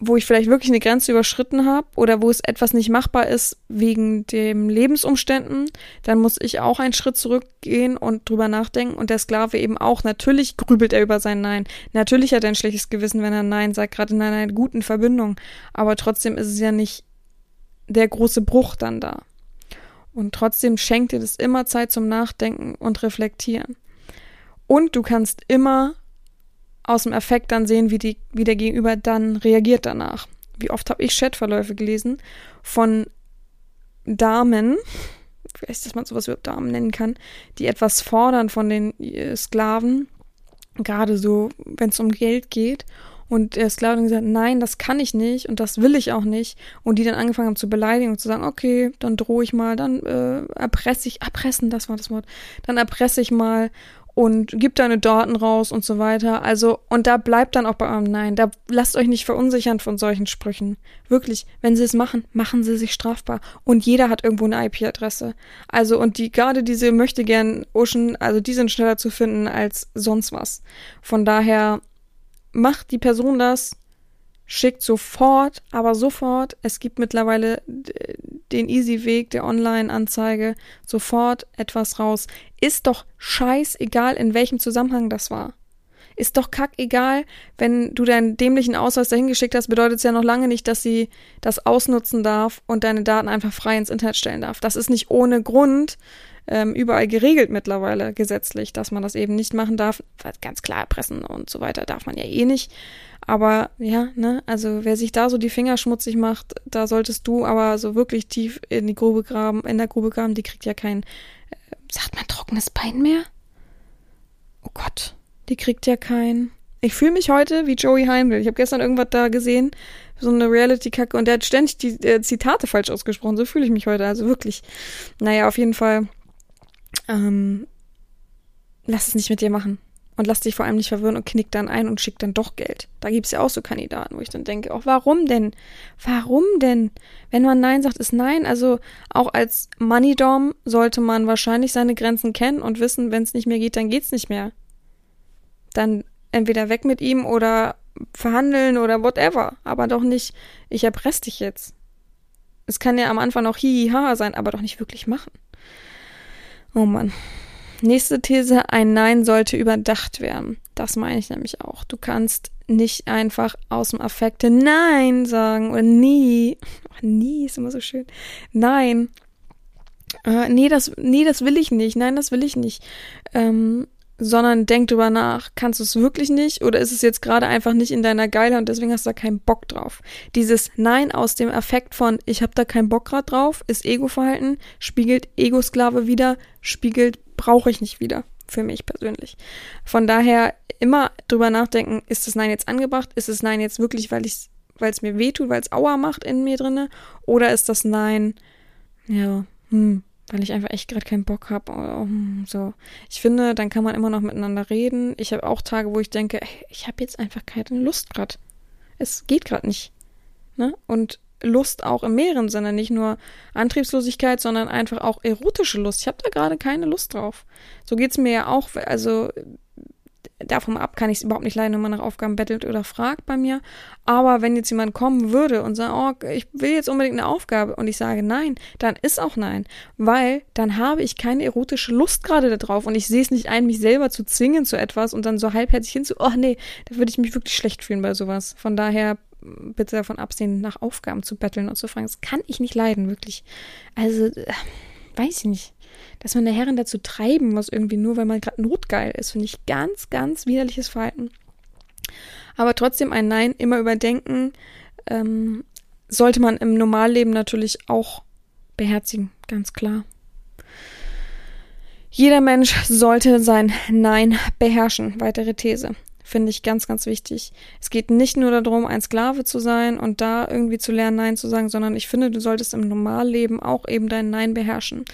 wo ich vielleicht wirklich eine Grenze überschritten habe oder wo es etwas nicht machbar ist wegen den Lebensumständen, dann muss ich auch einen Schritt zurückgehen und drüber nachdenken und der Sklave eben auch. Natürlich grübelt er über sein Nein. Natürlich hat er ein schlechtes Gewissen, wenn er Nein sagt, gerade in einer guten Verbindung. Aber trotzdem ist es ja nicht der große Bruch dann da. Und trotzdem schenkt dir das immer Zeit zum Nachdenken und Reflektieren. Und du kannst immer aus dem Effekt dann sehen, wie, die, wie der Gegenüber dann reagiert danach. Wie oft habe ich Chatverläufe gelesen von Damen, vielleicht, dass man sowas überhaupt Damen nennen kann, die etwas fordern von den äh, Sklaven, gerade so, wenn es um Geld geht. Und der Sklave hat gesagt, nein, das kann ich nicht und das will ich auch nicht. Und die dann angefangen haben zu beleidigen und zu sagen, okay, dann drohe ich mal, dann äh, erpresse ich, erpressen, das war das Wort, dann erpresse ich mal und gib deine Daten raus und so weiter. Also, und da bleibt dann auch bei eurem Nein. Da lasst euch nicht verunsichern von solchen Sprüchen. Wirklich, wenn sie es machen, machen sie sich strafbar. Und jeder hat irgendwo eine IP-Adresse. Also, und die, gerade diese möchte gern Ocean, also die sind schneller zu finden als sonst was. Von daher macht die Person das, schickt sofort, aber sofort, es gibt mittlerweile den easy Weg der Online-Anzeige, sofort etwas raus. Ist doch scheißegal, in welchem Zusammenhang das war. Ist doch kackegal, wenn du deinen dämlichen Ausweis dahin geschickt hast, bedeutet es ja noch lange nicht, dass sie das ausnutzen darf und deine Daten einfach frei ins Internet stellen darf. Das ist nicht ohne Grund ähm, überall geregelt mittlerweile gesetzlich, dass man das eben nicht machen darf. Ganz klar erpressen und so weiter darf man ja eh nicht. Aber ja, ne, also wer sich da so die Finger schmutzig macht, da solltest du aber so wirklich tief in die Grube graben, in der Grube graben, die kriegt ja kein, äh, sagt man trockenes Bein mehr? Oh Gott, die kriegt ja kein. Ich fühle mich heute wie Joey Heimel. Ich habe gestern irgendwas da gesehen, so eine Reality-Kacke, und der hat ständig die äh, Zitate falsch ausgesprochen. So fühle ich mich heute. Also wirklich. Naja, auf jeden Fall. Ähm, lass es nicht mit dir machen. und lass dich vor allem nicht verwirren und knick dann ein und schick dann doch Geld. Da gibt's ja auch so Kandidaten, wo ich dann denke, auch warum denn? Warum denn? Wenn man Nein sagt, ist Nein. Also auch als Moneydom sollte man wahrscheinlich seine Grenzen kennen und wissen, wenn es nicht mehr geht, dann geht's nicht mehr. Dann entweder weg mit ihm oder verhandeln oder whatever. Aber doch nicht, ich erpresse dich jetzt. Es kann ja am Anfang auch hihiha sein, aber doch nicht wirklich machen. Oh Mann. Nächste These, ein Nein sollte überdacht werden. Das meine ich nämlich auch. Du kannst nicht einfach aus dem Affekte Nein sagen oder nie. Ach, nie ist immer so schön. Nein. Äh, nee, das, nee, das will ich nicht. Nein, das will ich nicht. Ähm, sondern denk drüber nach, kannst du es wirklich nicht oder ist es jetzt gerade einfach nicht in deiner Geile und deswegen hast du da keinen Bock drauf. Dieses Nein aus dem Affekt von ich habe da keinen Bock grad drauf ist Ego-Verhalten, spiegelt Ego-Sklave wieder, spiegelt brauche ich nicht wieder für mich persönlich. Von daher immer drüber nachdenken, ist das Nein jetzt angebracht? Ist das Nein jetzt wirklich, weil ich weil es mir wehtut, weil es Aua macht in mir drinne oder ist das Nein ja, hm, weil ich einfach echt gerade keinen Bock habe. Hm, so, ich finde, dann kann man immer noch miteinander reden. Ich habe auch Tage, wo ich denke, ich habe jetzt einfach keine Lust gerade. Es geht gerade nicht. Ne? Und Lust auch im mehreren Sinne, nicht nur Antriebslosigkeit, sondern einfach auch erotische Lust. Ich habe da gerade keine Lust drauf. So geht's mir ja auch. Also davon ab kann ich es überhaupt nicht leiden, wenn man nach Aufgaben bettelt oder fragt bei mir. Aber wenn jetzt jemand kommen würde und sagt, oh, ich will jetzt unbedingt eine Aufgabe und ich sage nein, dann ist auch nein. Weil dann habe ich keine erotische Lust gerade darauf und ich sehe es nicht ein, mich selber zu zwingen zu etwas und dann so halbherzig hinzu, oh nee, da würde ich mich wirklich schlecht fühlen bei sowas. Von daher bitte davon absehen, nach Aufgaben zu betteln und zu fragen. Das kann ich nicht leiden, wirklich. Also, äh, weiß ich nicht dass man der Herren dazu treiben muss, irgendwie nur, weil man gerade notgeil ist, finde ich ganz, ganz widerliches Verhalten. Aber trotzdem ein Nein immer überdenken, ähm, sollte man im Normalleben natürlich auch beherzigen, ganz klar. Jeder Mensch sollte sein Nein beherrschen. Weitere These. Finde ich ganz, ganz wichtig. Es geht nicht nur darum, ein Sklave zu sein und da irgendwie zu lernen, Nein zu sagen, sondern ich finde, du solltest im Normalleben auch eben dein Nein beherrschen.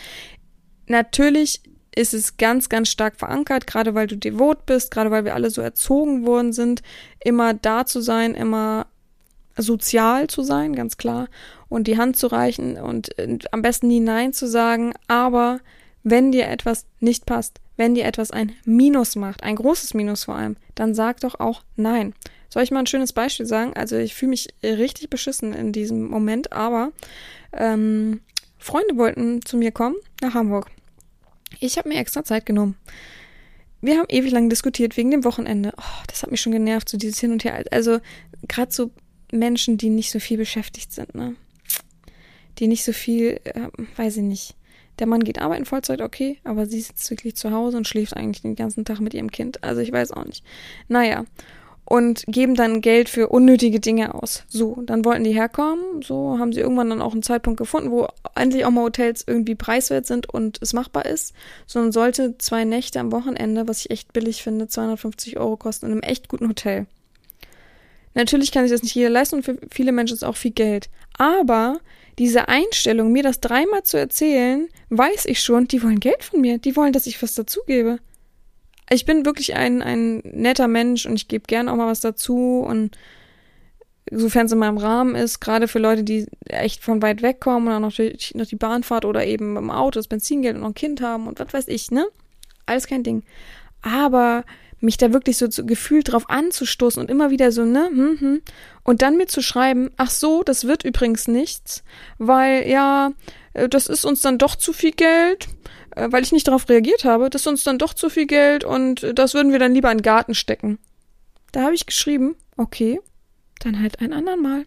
Natürlich ist es ganz, ganz stark verankert, gerade weil du devot bist, gerade weil wir alle so erzogen worden sind, immer da zu sein, immer sozial zu sein, ganz klar, und die Hand zu reichen und am besten nie Nein zu sagen, aber wenn dir etwas nicht passt, wenn dir etwas ein Minus macht, ein großes Minus vor allem, dann sag doch auch Nein. Soll ich mal ein schönes Beispiel sagen? Also ich fühle mich richtig beschissen in diesem Moment, aber ähm, Freunde wollten zu mir kommen nach Hamburg. Ich habe mir extra Zeit genommen. Wir haben ewig lang diskutiert wegen dem Wochenende. Oh, das hat mich schon genervt, so dieses Hin und Her. Also gerade so Menschen, die nicht so viel beschäftigt sind, ne? Die nicht so viel, äh, weiß ich nicht. Der Mann geht arbeiten Vollzeit, okay, aber sie sitzt wirklich zu Hause und schläft eigentlich den ganzen Tag mit ihrem Kind. Also ich weiß auch nicht. Naja und geben dann Geld für unnötige Dinge aus. So, dann wollten die herkommen, so haben sie irgendwann dann auch einen Zeitpunkt gefunden, wo endlich auch mal Hotels irgendwie preiswert sind und es machbar ist. Sondern sollte zwei Nächte am Wochenende, was ich echt billig finde, 250 Euro kosten in einem echt guten Hotel. Natürlich kann sich das nicht jeder leisten und für viele Menschen ist auch viel Geld. Aber diese Einstellung, mir das dreimal zu erzählen, weiß ich schon, die wollen Geld von mir. Die wollen, dass ich was dazugebe ich bin wirklich ein, ein netter Mensch und ich gebe gern auch mal was dazu und sofern es in meinem Rahmen ist, gerade für Leute, die echt von weit weg kommen und auch noch die, noch die Bahnfahrt oder eben im Auto das Benzingeld und noch ein Kind haben und was weiß ich, ne? Alles kein Ding. Aber mich da wirklich so, so gefühlt drauf anzustoßen und immer wieder so, ne, hm, hm, und dann mir zu schreiben, ach so, das wird übrigens nichts, weil ja, äh, das ist uns dann doch zu viel Geld äh, weil ich nicht darauf reagiert habe, das ist uns dann doch zu viel Geld und das würden wir dann lieber in den Garten stecken. Da habe ich geschrieben, okay, dann halt ein andern Mal.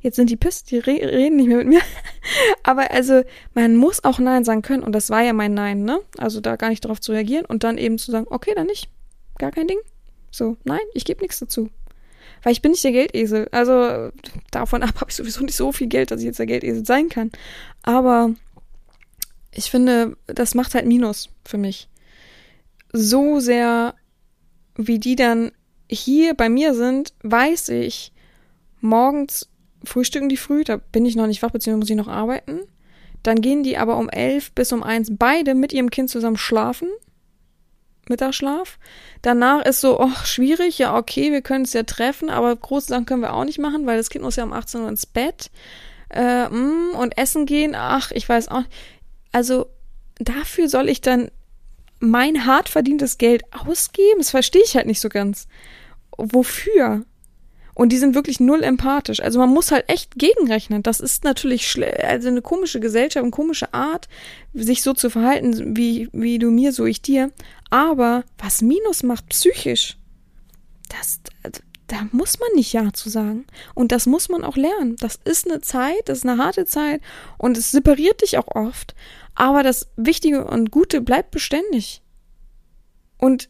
Jetzt sind die pisst, die re reden nicht mehr mit mir. Aber also, man muss auch Nein sagen können und das war ja mein Nein, ne? Also da gar nicht darauf zu reagieren und dann eben zu sagen, okay, dann nicht. Gar kein Ding. So, nein, ich gebe nichts dazu. Weil ich bin nicht der Geldesel. Also davon ab habe ich sowieso nicht so viel Geld, dass ich jetzt der Geldesel sein kann. Aber ich finde, das macht halt Minus für mich. So sehr, wie die dann hier bei mir sind, weiß ich, morgens frühstücken die früh, da bin ich noch nicht wach, beziehungsweise muss ich noch arbeiten. Dann gehen die aber um elf bis um eins beide mit ihrem Kind zusammen schlafen. Mittagsschlaf. Danach ist so, oh, schwierig, ja, okay, wir können es ja treffen, aber große Sachen können wir auch nicht machen, weil das Kind muss ja um 18 Uhr ins Bett. Äh, mm, und essen gehen, ach, ich weiß auch. Also dafür soll ich dann mein hart verdientes Geld ausgeben? Das verstehe ich halt nicht so ganz. Wofür? Und die sind wirklich null empathisch. Also man muss halt echt gegenrechnen. Das ist natürlich also eine komische Gesellschaft, eine komische Art, sich so zu verhalten, wie, wie du mir, so ich dir. Aber was Minus macht psychisch, das, also, da muss man nicht Ja zu sagen. Und das muss man auch lernen. Das ist eine Zeit, das ist eine harte Zeit und es separiert dich auch oft. Aber das Wichtige und Gute bleibt beständig. Und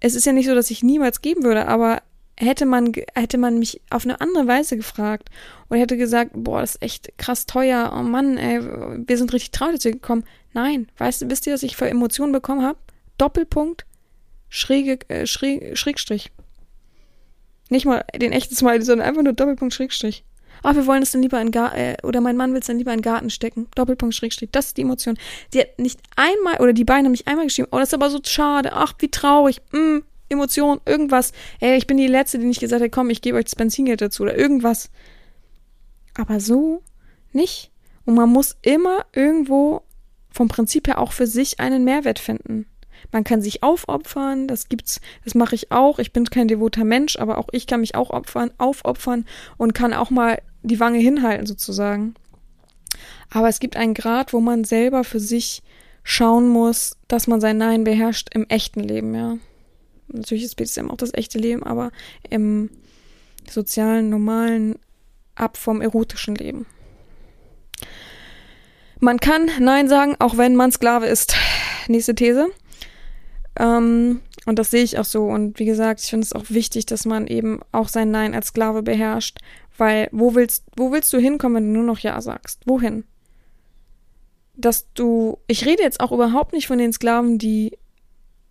es ist ja nicht so, dass ich niemals geben würde, aber hätte man, hätte man mich auf eine andere Weise gefragt und hätte gesagt, boah, das ist echt krass teuer, oh Mann, ey, wir sind richtig traurig gekommen. Nein, weißt du, wisst ihr, was ich für Emotionen bekommen habe? Doppelpunkt, schräge, äh, schräg, Schrägstrich. Nicht mal den echten Smiley, sondern einfach nur Doppelpunkt, Schrägstrich. Ach, wir wollen es dann lieber in Garten, äh, oder mein Mann will es dann lieber in Garten stecken. Doppelpunkt, Schrägstrich. Das ist die Emotion. Die hat nicht einmal, oder die beiden haben nicht einmal geschrieben, oh, das ist aber so schade, ach, wie traurig, mm, Emotion, irgendwas. Ey, ich bin die Letzte, die nicht gesagt hat, komm, ich gebe euch das Benzingeld dazu oder irgendwas. Aber so nicht. Und man muss immer irgendwo vom Prinzip her auch für sich einen Mehrwert finden. Man kann sich aufopfern, das gibt's, das mache ich auch. Ich bin kein devoter Mensch, aber auch ich kann mich auch opfern, aufopfern und kann auch mal die Wange hinhalten sozusagen. Aber es gibt einen Grad, wo man selber für sich schauen muss, dass man sein Nein beherrscht im echten Leben, ja. Natürlich ist BDSM auch das echte Leben, aber im sozialen, normalen, ab vom erotischen Leben. Man kann Nein sagen, auch wenn man Sklave ist. Nächste These. Ähm, und das sehe ich auch so. Und wie gesagt, ich finde es auch wichtig, dass man eben auch sein Nein als Sklave beherrscht. Weil wo willst, wo willst du hinkommen, wenn du nur noch Ja sagst? Wohin? Dass du, ich rede jetzt auch überhaupt nicht von den Sklaven, die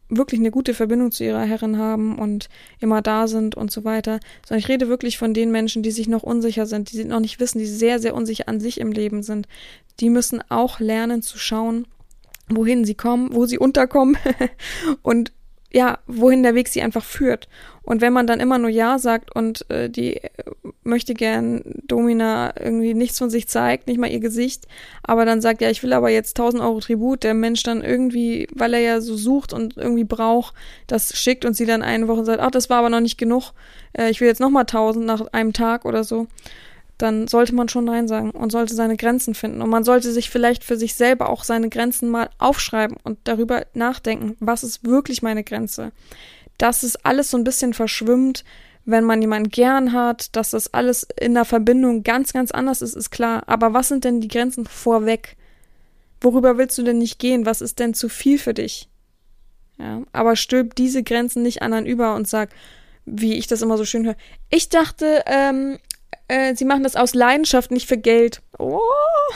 wirklich eine gute Verbindung zu ihrer Herrin haben und immer da sind und so weiter, sondern ich rede wirklich von den Menschen, die sich noch unsicher sind, die noch nicht wissen, die sehr, sehr unsicher an sich im Leben sind. Die müssen auch lernen zu schauen, wohin sie kommen, wo sie unterkommen und ja, wohin der Weg sie einfach führt. Und wenn man dann immer nur Ja sagt und äh, die äh, möchte gern Domina irgendwie nichts von sich zeigt, nicht mal ihr Gesicht, aber dann sagt, ja, ich will aber jetzt 1000 Euro Tribut, der Mensch dann irgendwie, weil er ja so sucht und irgendwie braucht, das schickt und sie dann eine Woche sagt, ach, das war aber noch nicht genug, äh, ich will jetzt nochmal 1000 nach einem Tag oder so dann sollte man schon Nein sagen und sollte seine Grenzen finden. Und man sollte sich vielleicht für sich selber auch seine Grenzen mal aufschreiben und darüber nachdenken, was ist wirklich meine Grenze. Dass es alles so ein bisschen verschwimmt, wenn man jemanden gern hat, dass das alles in der Verbindung ganz, ganz anders ist, ist klar. Aber was sind denn die Grenzen vorweg? Worüber willst du denn nicht gehen? Was ist denn zu viel für dich? Ja, aber stülp diese Grenzen nicht anderen über und sag, wie ich das immer so schön höre. Ich dachte, ähm, äh, sie machen das aus Leidenschaft, nicht für Geld. Oh,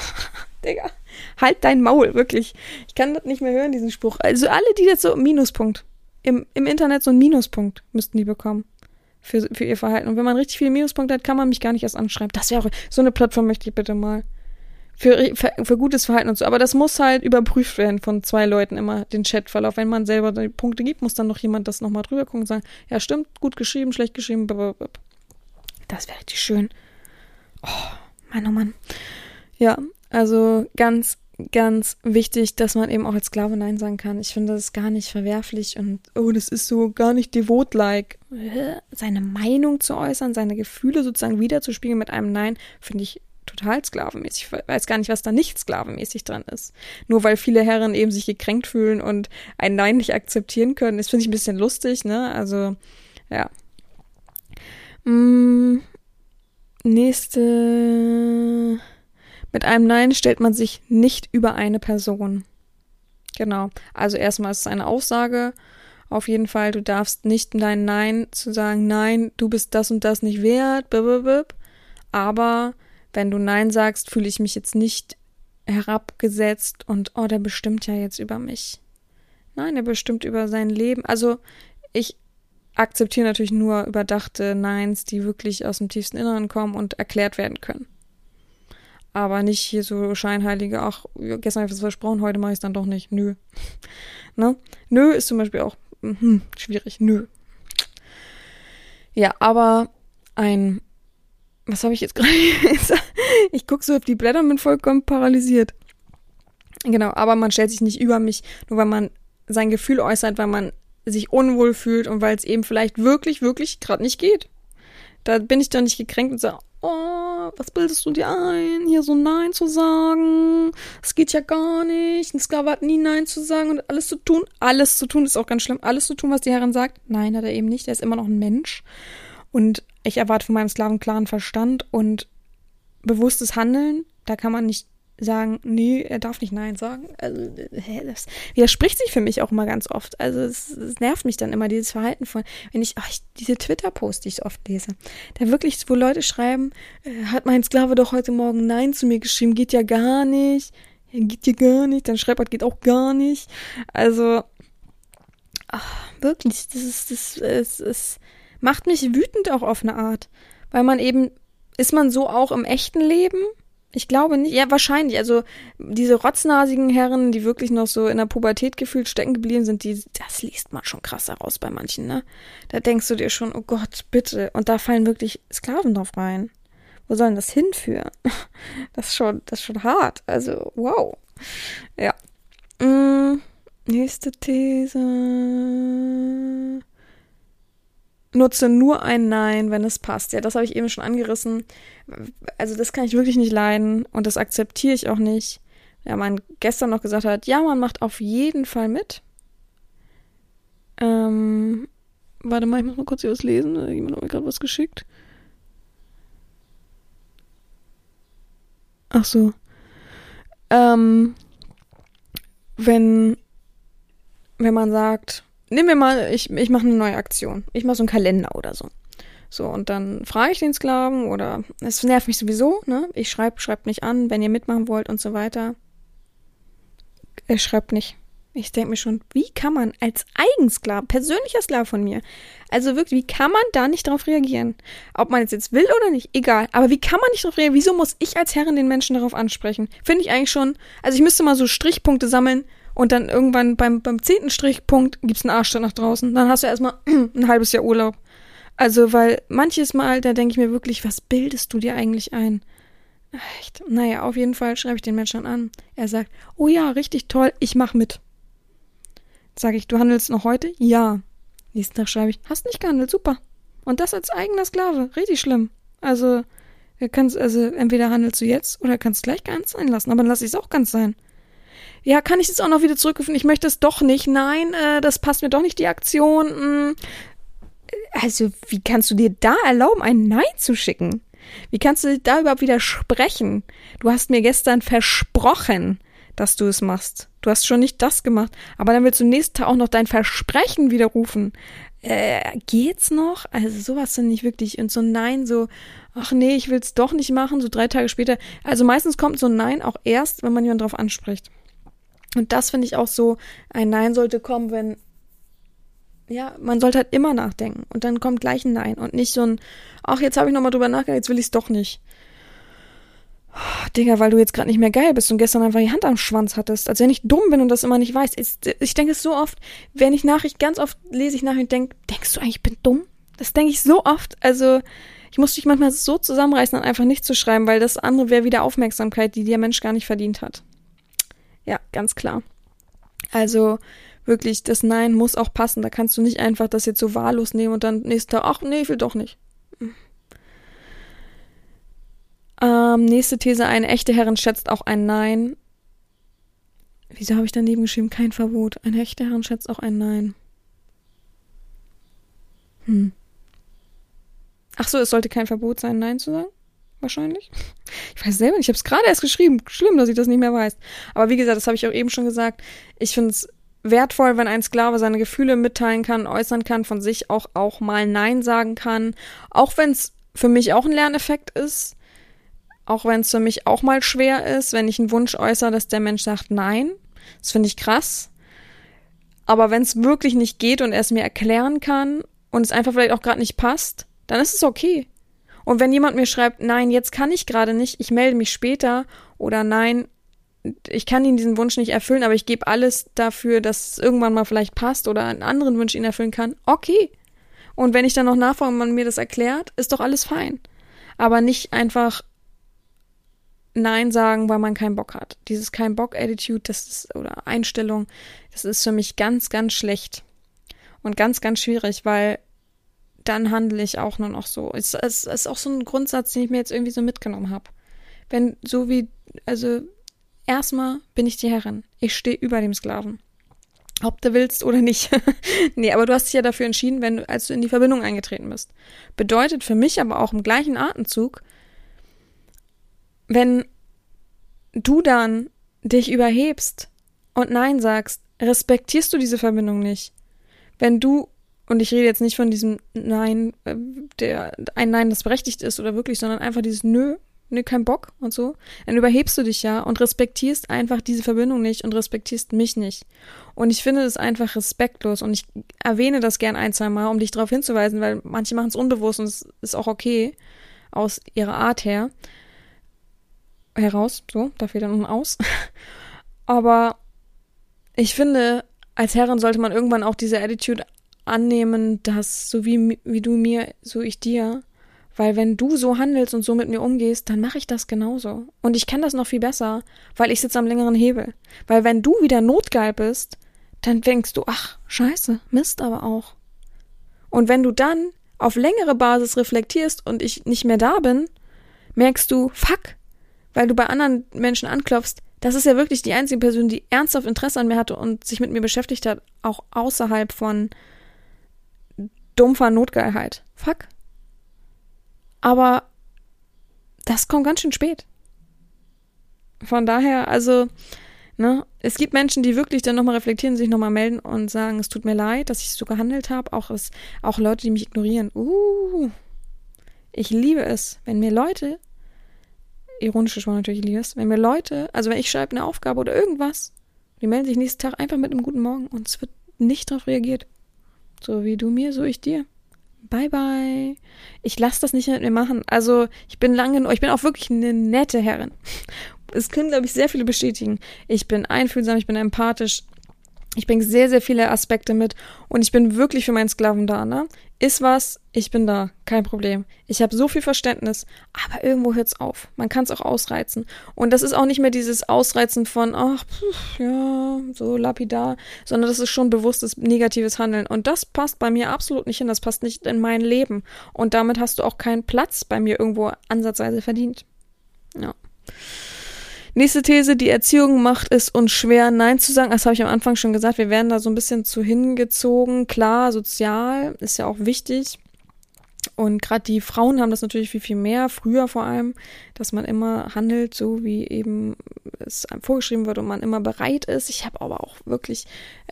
Digga. Halt dein Maul, wirklich. Ich kann das nicht mehr hören, diesen Spruch. Also alle, die jetzt so Minuspunkt. Im, Im Internet so einen Minuspunkt müssten die bekommen. Für, für ihr Verhalten. Und wenn man richtig viele Minuspunkte hat, kann man mich gar nicht erst anschreiben. Das wäre so eine Plattform möchte ich bitte mal. Für, für, für gutes Verhalten und so. Aber das muss halt überprüft werden von zwei Leuten immer, den Chatverlauf. Wenn man selber die Punkte gibt, muss dann noch jemand das nochmal drüber gucken und sagen, ja stimmt, gut geschrieben, schlecht geschrieben, blablabla. Das wäre richtig schön. Oh, Mann, oh Mann. Ja, also ganz, ganz wichtig, dass man eben auch als Sklave Nein sagen kann. Ich finde das gar nicht verwerflich und, oh, das ist so gar nicht devot-like. Seine Meinung zu äußern, seine Gefühle sozusagen wiederzuspiegeln mit einem Nein, finde ich total sklavenmäßig. Ich weiß gar nicht, was da nicht sklavenmäßig dran ist. Nur weil viele Herren eben sich gekränkt fühlen und ein Nein nicht akzeptieren können. Das finde ich ein bisschen lustig, ne? Also, ja. Mm, nächste. Mit einem Nein stellt man sich nicht über eine Person. Genau. Also erstmal ist es eine Aussage. Auf jeden Fall, du darfst nicht dein Nein zu sagen, nein, du bist das und das nicht wert, aber wenn du Nein sagst, fühle ich mich jetzt nicht herabgesetzt und oh, der bestimmt ja jetzt über mich. Nein, er bestimmt über sein Leben. Also ich akzeptiere natürlich nur überdachte Neins, die wirklich aus dem tiefsten Inneren kommen und erklärt werden können. Aber nicht hier so scheinheilige, ach, gestern habe ich was versprochen, heute mache ich es dann doch nicht. Nö. ne? Nö ist zum Beispiel auch hm, schwierig, nö. Ja, aber ein, was habe ich jetzt gerade Ich gucke so auf die Blätter und bin vollkommen paralysiert. Genau, aber man stellt sich nicht über mich, nur weil man sein Gefühl äußert, weil man sich unwohl fühlt und weil es eben vielleicht wirklich, wirklich gerade nicht geht. Da bin ich dann nicht gekränkt und sage, oh, was bildest du dir ein, hier so Nein zu sagen? Es geht ja gar nicht. Ein Sklave hat nie Nein zu sagen und alles zu tun. Alles zu tun ist auch ganz schlimm. Alles zu tun, was die Herrin sagt. Nein, hat er eben nicht. Er ist immer noch ein Mensch. Und ich erwarte von meinem Sklaven klaren Verstand und bewusstes Handeln. Da kann man nicht sagen, nee, er darf nicht Nein sagen. Also, hä, das widerspricht sich für mich auch immer ganz oft. Also es, es nervt mich dann immer, dieses Verhalten von, wenn ich, ach, ich diese Twitter-Posts, die ich oft lese, da wirklich, wo Leute schreiben, äh, hat mein Sklave doch heute Morgen Nein zu mir geschrieben, geht ja gar nicht, geht ja gar nicht, dann schreibt er, geht auch gar nicht. Also, ach, wirklich, das ist, das, es, es macht mich wütend auch auf eine Art, weil man eben, ist man so auch im echten Leben? Ich glaube nicht. Ja, wahrscheinlich. Also diese rotznasigen Herren, die wirklich noch so in der Pubertät gefühlt stecken geblieben sind, die, das liest man schon krass heraus bei manchen, ne? Da denkst du dir schon, oh Gott, bitte. Und da fallen wirklich Sklaven drauf rein. Wo sollen das hinführen? Das ist schon, das ist schon hart. Also, wow. Ja. Hm, nächste These nutze nur ein Nein, wenn es passt. Ja, das habe ich eben schon angerissen. Also das kann ich wirklich nicht leiden und das akzeptiere ich auch nicht. Ja, man gestern noch gesagt hat, ja, man macht auf jeden Fall mit. Ähm, warte mal, ich muss mal kurz hier was lesen. Jemand hat mir gerade was geschickt. Ach so. Ähm, wenn, wenn man sagt, nehmen wir mal, ich, ich mache eine neue Aktion. Ich mache so einen Kalender oder so. So, und dann frage ich den Sklaven oder es nervt mich sowieso, ne? Ich schreibe, schreibt nicht an, wenn ihr mitmachen wollt und so weiter. Er schreibt nicht. Ich denke mir schon, wie kann man als Eigensklave, persönlicher Sklave von mir, also wirklich, wie kann man da nicht darauf reagieren? Ob man es jetzt will oder nicht, egal. Aber wie kann man nicht darauf reagieren? Wieso muss ich als Herrin den Menschen darauf ansprechen? Finde ich eigentlich schon, also ich müsste mal so Strichpunkte sammeln, und dann irgendwann beim, beim zehnten Strichpunkt gibt's einen Arschtritt nach draußen. Dann hast du erstmal ein halbes Jahr Urlaub. Also, weil manches Mal, da denke ich mir wirklich, was bildest du dir eigentlich ein? Echt? Naja, auf jeden Fall schreibe ich den Menschen an. Er sagt, oh ja, richtig toll, ich mach mit. Sage ich, du handelst noch heute? Ja. Nächsten Tag schreibe ich, hast nicht gehandelt, super. Und das als eigener Sklave, richtig schlimm. Also, kannst, also entweder handelst du jetzt oder kannst gleich ganz sein lassen, aber dann lass ich es auch ganz sein ja, kann ich das auch noch wieder zurückrufen? Ich möchte es doch nicht. Nein, äh, das passt mir doch nicht, die Aktion. Hm. Also, wie kannst du dir da erlauben, ein Nein zu schicken? Wie kannst du da überhaupt widersprechen? Du hast mir gestern versprochen, dass du es machst. Du hast schon nicht das gemacht, aber dann willst du nächsten Tag auch noch dein Versprechen widerrufen. Äh, geht's noch? Also sowas dann nicht wirklich. Und so ein Nein, so, ach nee, ich will's doch nicht machen, so drei Tage später. Also meistens kommt so ein Nein auch erst, wenn man jemanden drauf anspricht. Und das finde ich auch so, ein Nein sollte kommen, wenn, ja, man sollte halt immer nachdenken. Und dann kommt gleich ein Nein und nicht so ein, ach, jetzt habe ich nochmal drüber nachgedacht, jetzt will ich es doch nicht. Oh, Digga, weil du jetzt gerade nicht mehr geil bist und gestern einfach die Hand am Schwanz hattest. Als wenn ich dumm bin und das immer nicht weiß. Ich, ich denke es so oft, wenn ich Nachricht, ganz oft lese ich Nachricht und denke, denkst du eigentlich, ich bin dumm? Das denke ich so oft. Also, ich muss dich manchmal so zusammenreißen, dann einfach nicht zu schreiben, weil das andere wäre wieder Aufmerksamkeit, die der Mensch gar nicht verdient hat. Ja, ganz klar. Also wirklich, das Nein muss auch passen. Da kannst du nicht einfach das jetzt so wahllos nehmen und dann nächster ach nee, ich will doch nicht. Ähm, nächste These, eine echte Herrin schätzt auch ein Nein. Wieso habe ich daneben geschrieben, kein Verbot? Eine echte Herrin schätzt auch ein Nein. Hm. Ach so, es sollte kein Verbot sein, Nein zu sagen? Wahrscheinlich. Ich weiß selber nicht, ich habe es gerade erst geschrieben. Schlimm, dass ich das nicht mehr weiß. Aber wie gesagt, das habe ich auch eben schon gesagt. Ich finde es wertvoll, wenn ein Sklave seine Gefühle mitteilen kann, äußern kann, von sich auch, auch mal Nein sagen kann. Auch wenn es für mich auch ein Lerneffekt ist. Auch wenn es für mich auch mal schwer ist, wenn ich einen Wunsch äußere, dass der Mensch sagt Nein. Das finde ich krass. Aber wenn es wirklich nicht geht und er es mir erklären kann und es einfach vielleicht auch gerade nicht passt, dann ist es okay. Und wenn jemand mir schreibt, nein, jetzt kann ich gerade nicht, ich melde mich später oder nein, ich kann ihn diesen Wunsch nicht erfüllen, aber ich gebe alles dafür, dass es irgendwann mal vielleicht passt oder einen anderen Wunsch ihn erfüllen kann. Okay. Und wenn ich dann noch nachfrage und man mir das erklärt, ist doch alles fein. Aber nicht einfach Nein sagen, weil man keinen Bock hat. Dieses kein Bock Attitude, das ist oder Einstellung, das ist für mich ganz ganz schlecht und ganz ganz schwierig, weil dann handle ich auch nur noch so. Es, es, es ist auch so ein Grundsatz, den ich mir jetzt irgendwie so mitgenommen habe. Wenn so wie also erstmal bin ich die Herrin. Ich stehe über dem Sklaven. Ob du willst oder nicht. nee, aber du hast dich ja dafür entschieden, wenn du, als du in die Verbindung eingetreten bist. Bedeutet für mich aber auch im gleichen Atemzug, wenn du dann dich überhebst und Nein sagst, respektierst du diese Verbindung nicht. Wenn du, und ich rede jetzt nicht von diesem Nein, äh, der, ein Nein, das berechtigt ist oder wirklich, sondern einfach dieses Nö, nö, kein Bock und so, dann überhebst du dich ja und respektierst einfach diese Verbindung nicht und respektierst mich nicht. Und ich finde das einfach respektlos und ich erwähne das gern ein, zwei Mal, um dich darauf hinzuweisen, weil manche machen es unbewusst und es ist auch okay aus ihrer Art her heraus, so, da fehlt dann unten aus. Aber ich finde, als Herrin sollte man irgendwann auch diese Attitude annehmen, dass so wie, wie du mir, so ich dir. Weil wenn du so handelst und so mit mir umgehst, dann mache ich das genauso. Und ich kann das noch viel besser, weil ich sitze am längeren Hebel. Weil wenn du wieder notgeil bist, dann denkst du, ach, scheiße, Mist aber auch. Und wenn du dann auf längere Basis reflektierst und ich nicht mehr da bin, merkst du, fuck, weil du bei anderen Menschen anklopfst, das ist ja wirklich die einzige Person, die ernsthaft Interesse an mir hatte und sich mit mir beschäftigt hat, auch außerhalb von dumpfer Notgeilheit. Fuck. Aber das kommt ganz schön spät. Von daher, also, ne, es gibt Menschen, die wirklich dann nochmal reflektieren, sich nochmal melden und sagen, es tut mir leid, dass ich so gehandelt habe. Auch, auch Leute, die mich ignorieren. Uh, ich liebe es, wenn mir Leute ironische Schwung natürlich liest, wenn mir Leute, also wenn ich schreibe eine Aufgabe oder irgendwas, die melden sich nächsten Tag einfach mit einem guten Morgen und es wird nicht darauf reagiert. So wie du mir, so ich dir. Bye bye. Ich lasse das nicht mit mir machen. Also ich bin lange, ich bin auch wirklich eine nette Herrin. Es können, glaube ich, sehr viele bestätigen. Ich bin einfühlsam, ich bin empathisch, ich bringe sehr, sehr viele Aspekte mit und ich bin wirklich für meinen Sklaven da, ne? Ist was, ich bin da, kein Problem. Ich habe so viel Verständnis, aber irgendwo hört's auf. Man kann es auch ausreizen. Und das ist auch nicht mehr dieses Ausreizen von, ach, pff, ja, so lapidar, sondern das ist schon bewusstes negatives Handeln. Und das passt bei mir absolut nicht hin, das passt nicht in mein Leben. Und damit hast du auch keinen Platz bei mir irgendwo ansatzweise verdient. Ja. Nächste These, die Erziehung macht es uns schwer, Nein zu sagen. Das habe ich am Anfang schon gesagt. Wir werden da so ein bisschen zu hingezogen. Klar, sozial ist ja auch wichtig. Und gerade die Frauen haben das natürlich viel, viel mehr, früher vor allem, dass man immer handelt, so wie eben es einem vorgeschrieben wird und man immer bereit ist. Ich habe aber auch wirklich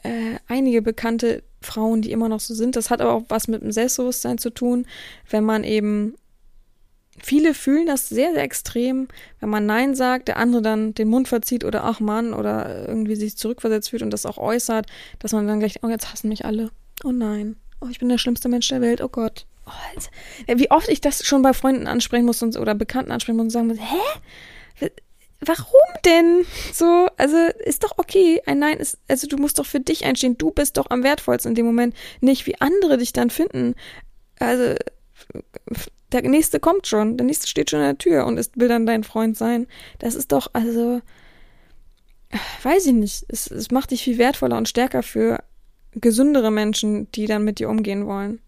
äh, einige bekannte Frauen, die immer noch so sind. Das hat aber auch was mit dem Selbstbewusstsein zu tun, wenn man eben viele fühlen das sehr, sehr extrem, wenn man Nein sagt, der andere dann den Mund verzieht oder ach Mann oder irgendwie sich zurückversetzt fühlt und das auch äußert, dass man dann gleich, oh, jetzt hassen mich alle. Oh nein. Oh, ich bin der schlimmste Mensch der Welt. Oh Gott. Oh, also, wie oft ich das schon bei Freunden ansprechen muss und, oder Bekannten ansprechen muss und sagen muss, hä? Warum denn? So, also ist doch okay. Ein Nein ist, also du musst doch für dich einstehen. Du bist doch am wertvollsten in dem Moment. Nicht wie andere dich dann finden. Also der nächste kommt schon, der nächste steht schon in der Tür und ist, will dann dein Freund sein. Das ist doch, also, weiß ich nicht. Es, es macht dich viel wertvoller und stärker für gesündere Menschen, die dann mit dir umgehen wollen.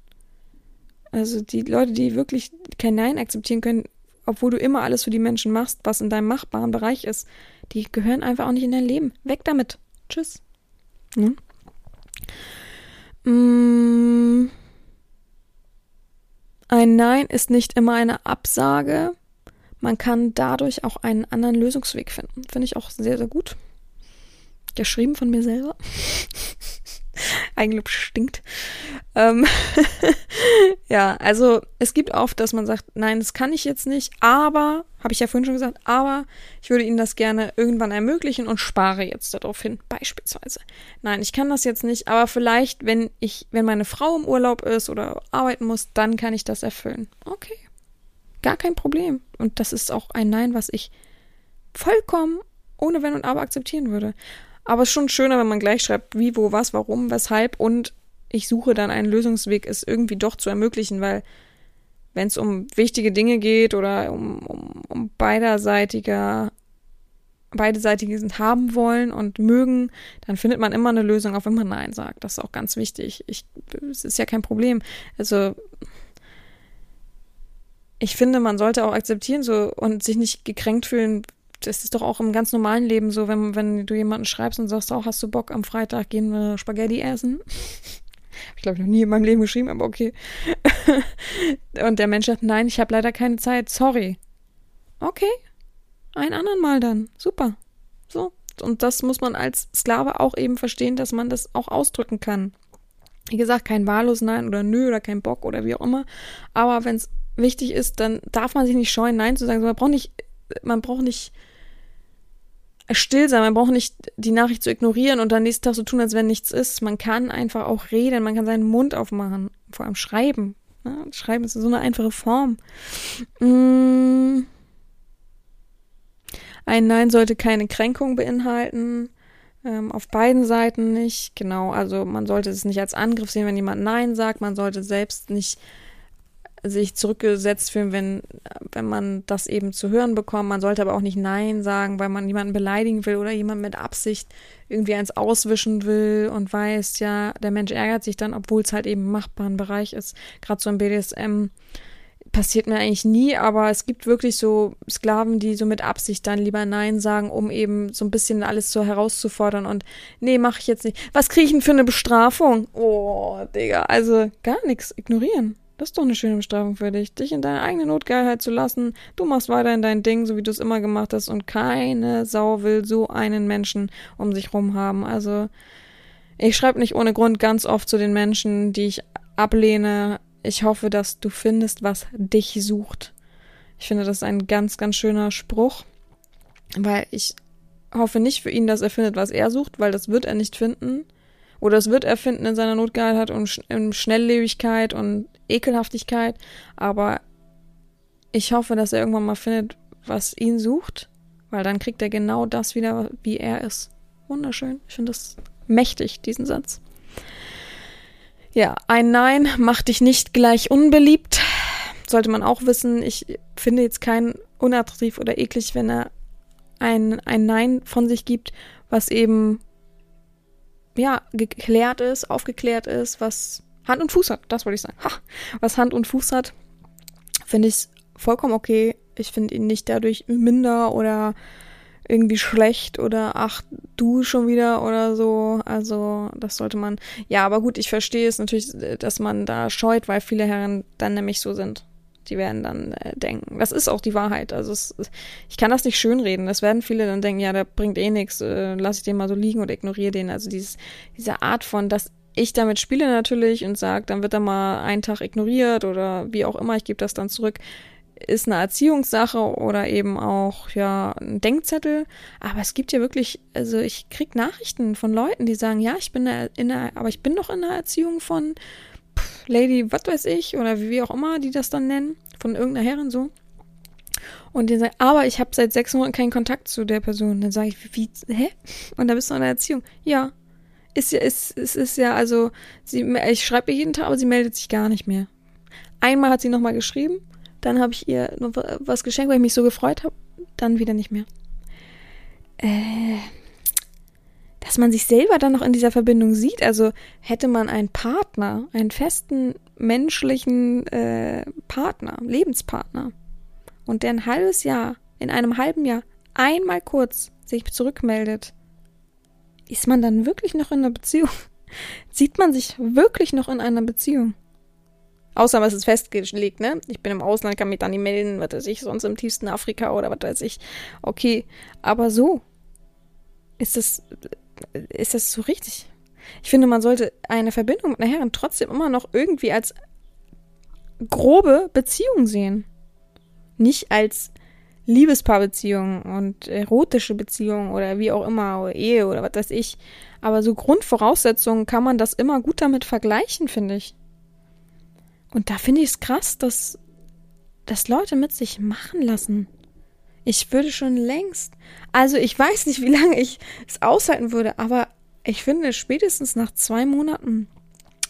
Also die Leute, die wirklich kein Nein akzeptieren können, obwohl du immer alles für die Menschen machst, was in deinem machbaren Bereich ist, die gehören einfach auch nicht in dein Leben. Weg damit. Tschüss. Hm? Mmh. Ein Nein ist nicht immer eine Absage. Man kann dadurch auch einen anderen Lösungsweg finden. Finde ich auch sehr, sehr gut. Geschrieben von mir selber. Eigenlob stinkt. Ähm ja, also es gibt oft, dass man sagt, nein, das kann ich jetzt nicht, aber, habe ich ja vorhin schon gesagt, aber ich würde Ihnen das gerne irgendwann ermöglichen und spare jetzt darauf hin, beispielsweise. Nein, ich kann das jetzt nicht, aber vielleicht, wenn ich, wenn meine Frau im Urlaub ist oder arbeiten muss, dann kann ich das erfüllen. Okay. Gar kein Problem. Und das ist auch ein Nein, was ich vollkommen ohne Wenn und Aber akzeptieren würde. Aber es ist schon schöner, wenn man gleich schreibt, wie, wo, was, warum, weshalb und ich suche dann einen Lösungsweg, es irgendwie doch zu ermöglichen, weil wenn es um wichtige Dinge geht oder um, um, um beiderseitiger beideseitige sind haben wollen und mögen, dann findet man immer eine Lösung, auch wenn man Nein sagt. Das ist auch ganz wichtig. Ich, es ist ja kein Problem. Also ich finde, man sollte auch akzeptieren so und sich nicht gekränkt fühlen. Das ist doch auch im ganz normalen Leben so, wenn, wenn du jemanden schreibst und sagst, auch hast du Bock am Freitag gehen wir Spaghetti essen? ich glaube, ich noch nie in meinem Leben geschrieben, aber okay. und der Mensch sagt, nein, ich habe leider keine Zeit, sorry. Okay, ein anderen Mal dann. Super. So. Und das muss man als Sklave auch eben verstehen, dass man das auch ausdrücken kann. Wie gesagt, kein wahllos Nein oder Nö oder kein Bock oder wie auch immer. Aber wenn es wichtig ist, dann darf man sich nicht scheuen, Nein zu sagen. Man braucht nicht, man braucht nicht still sein, man braucht nicht die Nachricht zu ignorieren und dann nächsten Tag so tun, als wenn nichts ist. Man kann einfach auch reden, man kann seinen Mund aufmachen, vor allem schreiben. Ne? Schreiben ist so eine einfache Form. Mmh. Ein Nein sollte keine Kränkung beinhalten. Ähm, auf beiden Seiten nicht. Genau, also man sollte es nicht als Angriff sehen, wenn jemand Nein sagt. Man sollte selbst nicht sich zurückgesetzt fühlen, wenn, wenn man das eben zu hören bekommt. Man sollte aber auch nicht Nein sagen, weil man jemanden beleidigen will oder jemand mit Absicht irgendwie eins auswischen will und weiß, ja, der Mensch ärgert sich dann, obwohl es halt eben im machbaren Bereich ist. Gerade so im BDSM passiert mir eigentlich nie, aber es gibt wirklich so Sklaven, die so mit Absicht dann lieber Nein sagen, um eben so ein bisschen alles so herauszufordern und nee, mach ich jetzt nicht. Was kriege ich denn für eine Bestrafung? Oh, Digga, also gar nichts, ignorieren. Das ist doch eine schöne Bestrafung für dich, dich in deine eigene Notgeilheit zu lassen. Du machst weiter in dein Ding, so wie du es immer gemacht hast und keine Sau will so einen Menschen um sich rum haben. Also ich schreibe nicht ohne Grund ganz oft zu den Menschen, die ich ablehne, ich hoffe, dass du findest, was dich sucht. Ich finde, das ist ein ganz, ganz schöner Spruch, weil ich hoffe nicht für ihn, dass er findet, was er sucht, weil das wird er nicht finden. Oder das wird er finden in seiner Notgeilheit und in Schnelllebigkeit und Ekelhaftigkeit. Aber ich hoffe, dass er irgendwann mal findet, was ihn sucht, weil dann kriegt er genau das wieder, wie er ist. Wunderschön. Ich finde das mächtig, diesen Satz. Ja, ein Nein macht dich nicht gleich unbeliebt. Sollte man auch wissen. Ich finde jetzt kein unattraktiv oder eklig, wenn er ein, ein Nein von sich gibt, was eben ja geklärt ist, aufgeklärt ist, was Hand und Fuß hat. Das wollte ich sagen. Ha, was Hand und Fuß hat, finde ich vollkommen okay. Ich finde ihn nicht dadurch minder oder irgendwie schlecht oder ach, du schon wieder oder so. Also, das sollte man. Ja, aber gut, ich verstehe es natürlich, dass man da scheut, weil viele Herren dann nämlich so sind. Die werden dann äh, denken. Das ist auch die Wahrheit. Also, es, ich kann das nicht schönreden. Das werden viele dann denken, ja, der bringt eh nichts, äh, lass ich den mal so liegen oder ignoriere den. Also, dieses, diese Art von, dass ich damit spiele natürlich und sage, dann wird er mal einen Tag ignoriert oder wie auch immer, ich gebe das dann zurück ist eine Erziehungssache oder eben auch ja ein Denkzettel. Aber es gibt ja wirklich, also ich krieg Nachrichten von Leuten, die sagen, ja, ich bin in der, aber ich bin doch in der Erziehung von Lady, was weiß ich oder wie auch immer, die das dann nennen, von irgendeiner Herrin so. Und die sagen, aber ich habe seit sechs Monaten keinen Kontakt zu der Person. Dann sage ich, wie, hä? Und da bist du in der Erziehung. Ja. Ist ja, ist, ist, ist ja, also, sie, ich schreibe ihr jeden Tag, aber sie meldet sich gar nicht mehr. Einmal hat sie nochmal geschrieben, dann habe ich ihr was geschenkt, weil ich mich so gefreut habe. Dann wieder nicht mehr. Äh, dass man sich selber dann noch in dieser Verbindung sieht. Also hätte man einen Partner, einen festen menschlichen äh, Partner, Lebenspartner, und der ein halbes Jahr, in einem halben Jahr, einmal kurz sich zurückmeldet, ist man dann wirklich noch in einer Beziehung? Sieht man sich wirklich noch in einer Beziehung? Außer was ist festgelegt, ne? Ich bin im Ausland, kann mich da nicht melden, was weiß ich, sonst im tiefsten Afrika oder was weiß ich. Okay, aber so. Ist das, ist das so richtig? Ich finde, man sollte eine Verbindung mit einer Herrin trotzdem immer noch irgendwie als grobe Beziehung sehen. Nicht als Liebespaarbeziehung und erotische Beziehung oder wie auch immer, oder Ehe oder was weiß ich. Aber so Grundvoraussetzungen kann man das immer gut damit vergleichen, finde ich. Und da finde ich es krass, dass, dass Leute mit sich machen lassen. Ich würde schon längst. Also ich weiß nicht, wie lange ich es aushalten würde, aber ich finde, spätestens nach zwei Monaten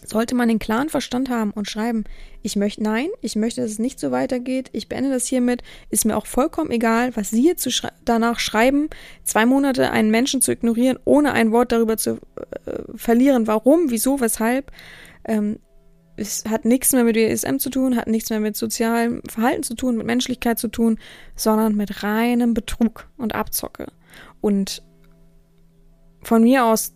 sollte man den klaren Verstand haben und schreiben, ich möchte, nein, ich möchte, dass es nicht so weitergeht, ich beende das hiermit, ist mir auch vollkommen egal, was Sie jetzt schrei danach schreiben, zwei Monate einen Menschen zu ignorieren, ohne ein Wort darüber zu äh, verlieren, warum, wieso, weshalb, ähm, es hat nichts mehr mit BDSM zu tun, hat nichts mehr mit sozialem Verhalten zu tun, mit Menschlichkeit zu tun, sondern mit reinem Betrug und Abzocke. Und von mir aus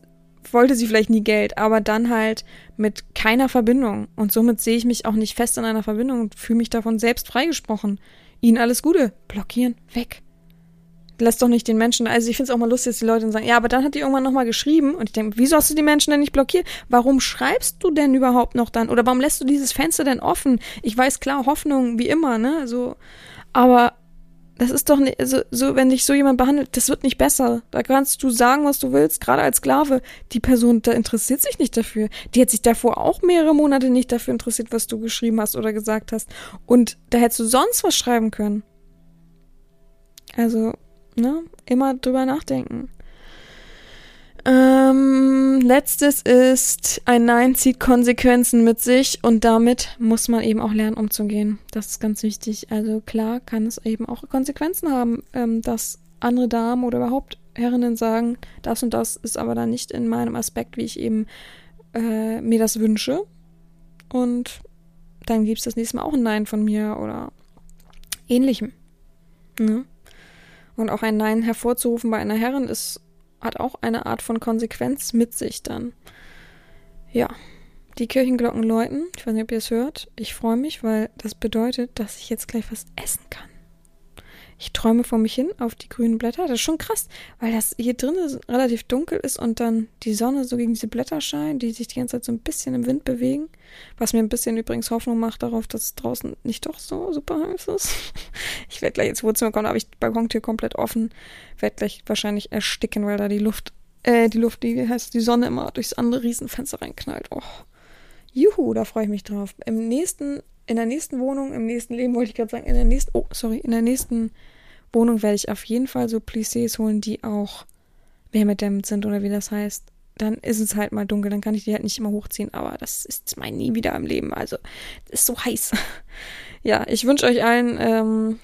wollte sie vielleicht nie Geld, aber dann halt mit keiner Verbindung. Und somit sehe ich mich auch nicht fest in einer Verbindung und fühle mich davon selbst freigesprochen. Ihnen alles Gute. Blockieren. Weg. Lass doch nicht den Menschen, also ich finde es auch mal lustig, dass die Leute dann sagen, ja, aber dann hat die irgendwann nochmal geschrieben und ich denke, wieso hast du die Menschen denn nicht blockiert? Warum schreibst du denn überhaupt noch dann? Oder warum lässt du dieses Fenster denn offen? Ich weiß klar, Hoffnung, wie immer, ne, so, aber das ist doch nicht, so, so, wenn dich so jemand behandelt, das wird nicht besser. Da kannst du sagen, was du willst, gerade als Sklave. Die Person, da interessiert sich nicht dafür. Die hat sich davor auch mehrere Monate nicht dafür interessiert, was du geschrieben hast oder gesagt hast. Und da hättest du sonst was schreiben können. Also, ne, immer drüber nachdenken. Ähm, letztes ist, ein Nein zieht Konsequenzen mit sich und damit muss man eben auch lernen, umzugehen. Das ist ganz wichtig. Also klar kann es eben auch Konsequenzen haben, ähm, dass andere Damen oder überhaupt Herrinnen sagen, das und das ist aber dann nicht in meinem Aspekt, wie ich eben äh, mir das wünsche. Und dann gibt es das nächste Mal auch ein Nein von mir oder ähnlichem. Ne? Und auch ein Nein hervorzurufen bei einer Herrin ist hat auch eine Art von Konsequenz mit sich dann. Ja, die Kirchenglocken läuten. Ich weiß nicht, ob ihr es hört. Ich freue mich, weil das bedeutet, dass ich jetzt gleich was essen kann. Ich träume vor mich hin auf die grünen Blätter. Das ist schon krass, weil das hier drinnen relativ dunkel ist und dann die Sonne so gegen diese Blätter scheint, die sich die ganze Zeit so ein bisschen im Wind bewegen. Was mir ein bisschen übrigens Hoffnung macht darauf, dass es draußen nicht doch so super heiß ist. Ich werde gleich ins Wohnzimmer kommen, habe ich Balkontür komplett offen. Werde gleich wahrscheinlich ersticken, weil da die Luft, äh, die Luft, die heißt, die Sonne immer durchs andere Riesenfenster reinknallt. Oh. Juhu, da freue ich mich drauf. Im nächsten in der nächsten Wohnung, im nächsten Leben wollte ich gerade sagen, in der nächsten, oh, sorry, in der nächsten Wohnung werde ich auf jeden Fall so Plissés holen, die auch wärmedämmend sind oder wie das heißt. Dann ist es halt mal dunkel, dann kann ich die halt nicht immer hochziehen, aber das ist mein nie wieder im Leben. Also, das ist so heiß. ja, ich wünsche euch allen, ähm,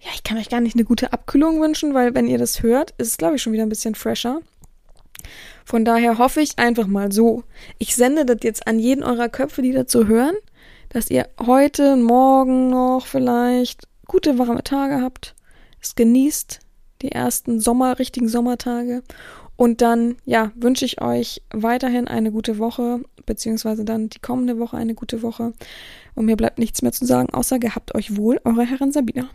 ja, ich kann euch gar nicht eine gute Abkühlung wünschen, weil wenn ihr das hört, ist es, glaube ich, schon wieder ein bisschen fresher. Von daher hoffe ich einfach mal so. Ich sende das jetzt an jeden eurer Köpfe, die dazu hören dass ihr heute, morgen noch vielleicht gute warme Tage habt, es genießt, die ersten Sommer, richtigen Sommertage. Und dann, ja, wünsche ich euch weiterhin eine gute Woche, beziehungsweise dann die kommende Woche eine gute Woche. Und mir bleibt nichts mehr zu sagen, außer gehabt euch wohl, eure Herren Sabina.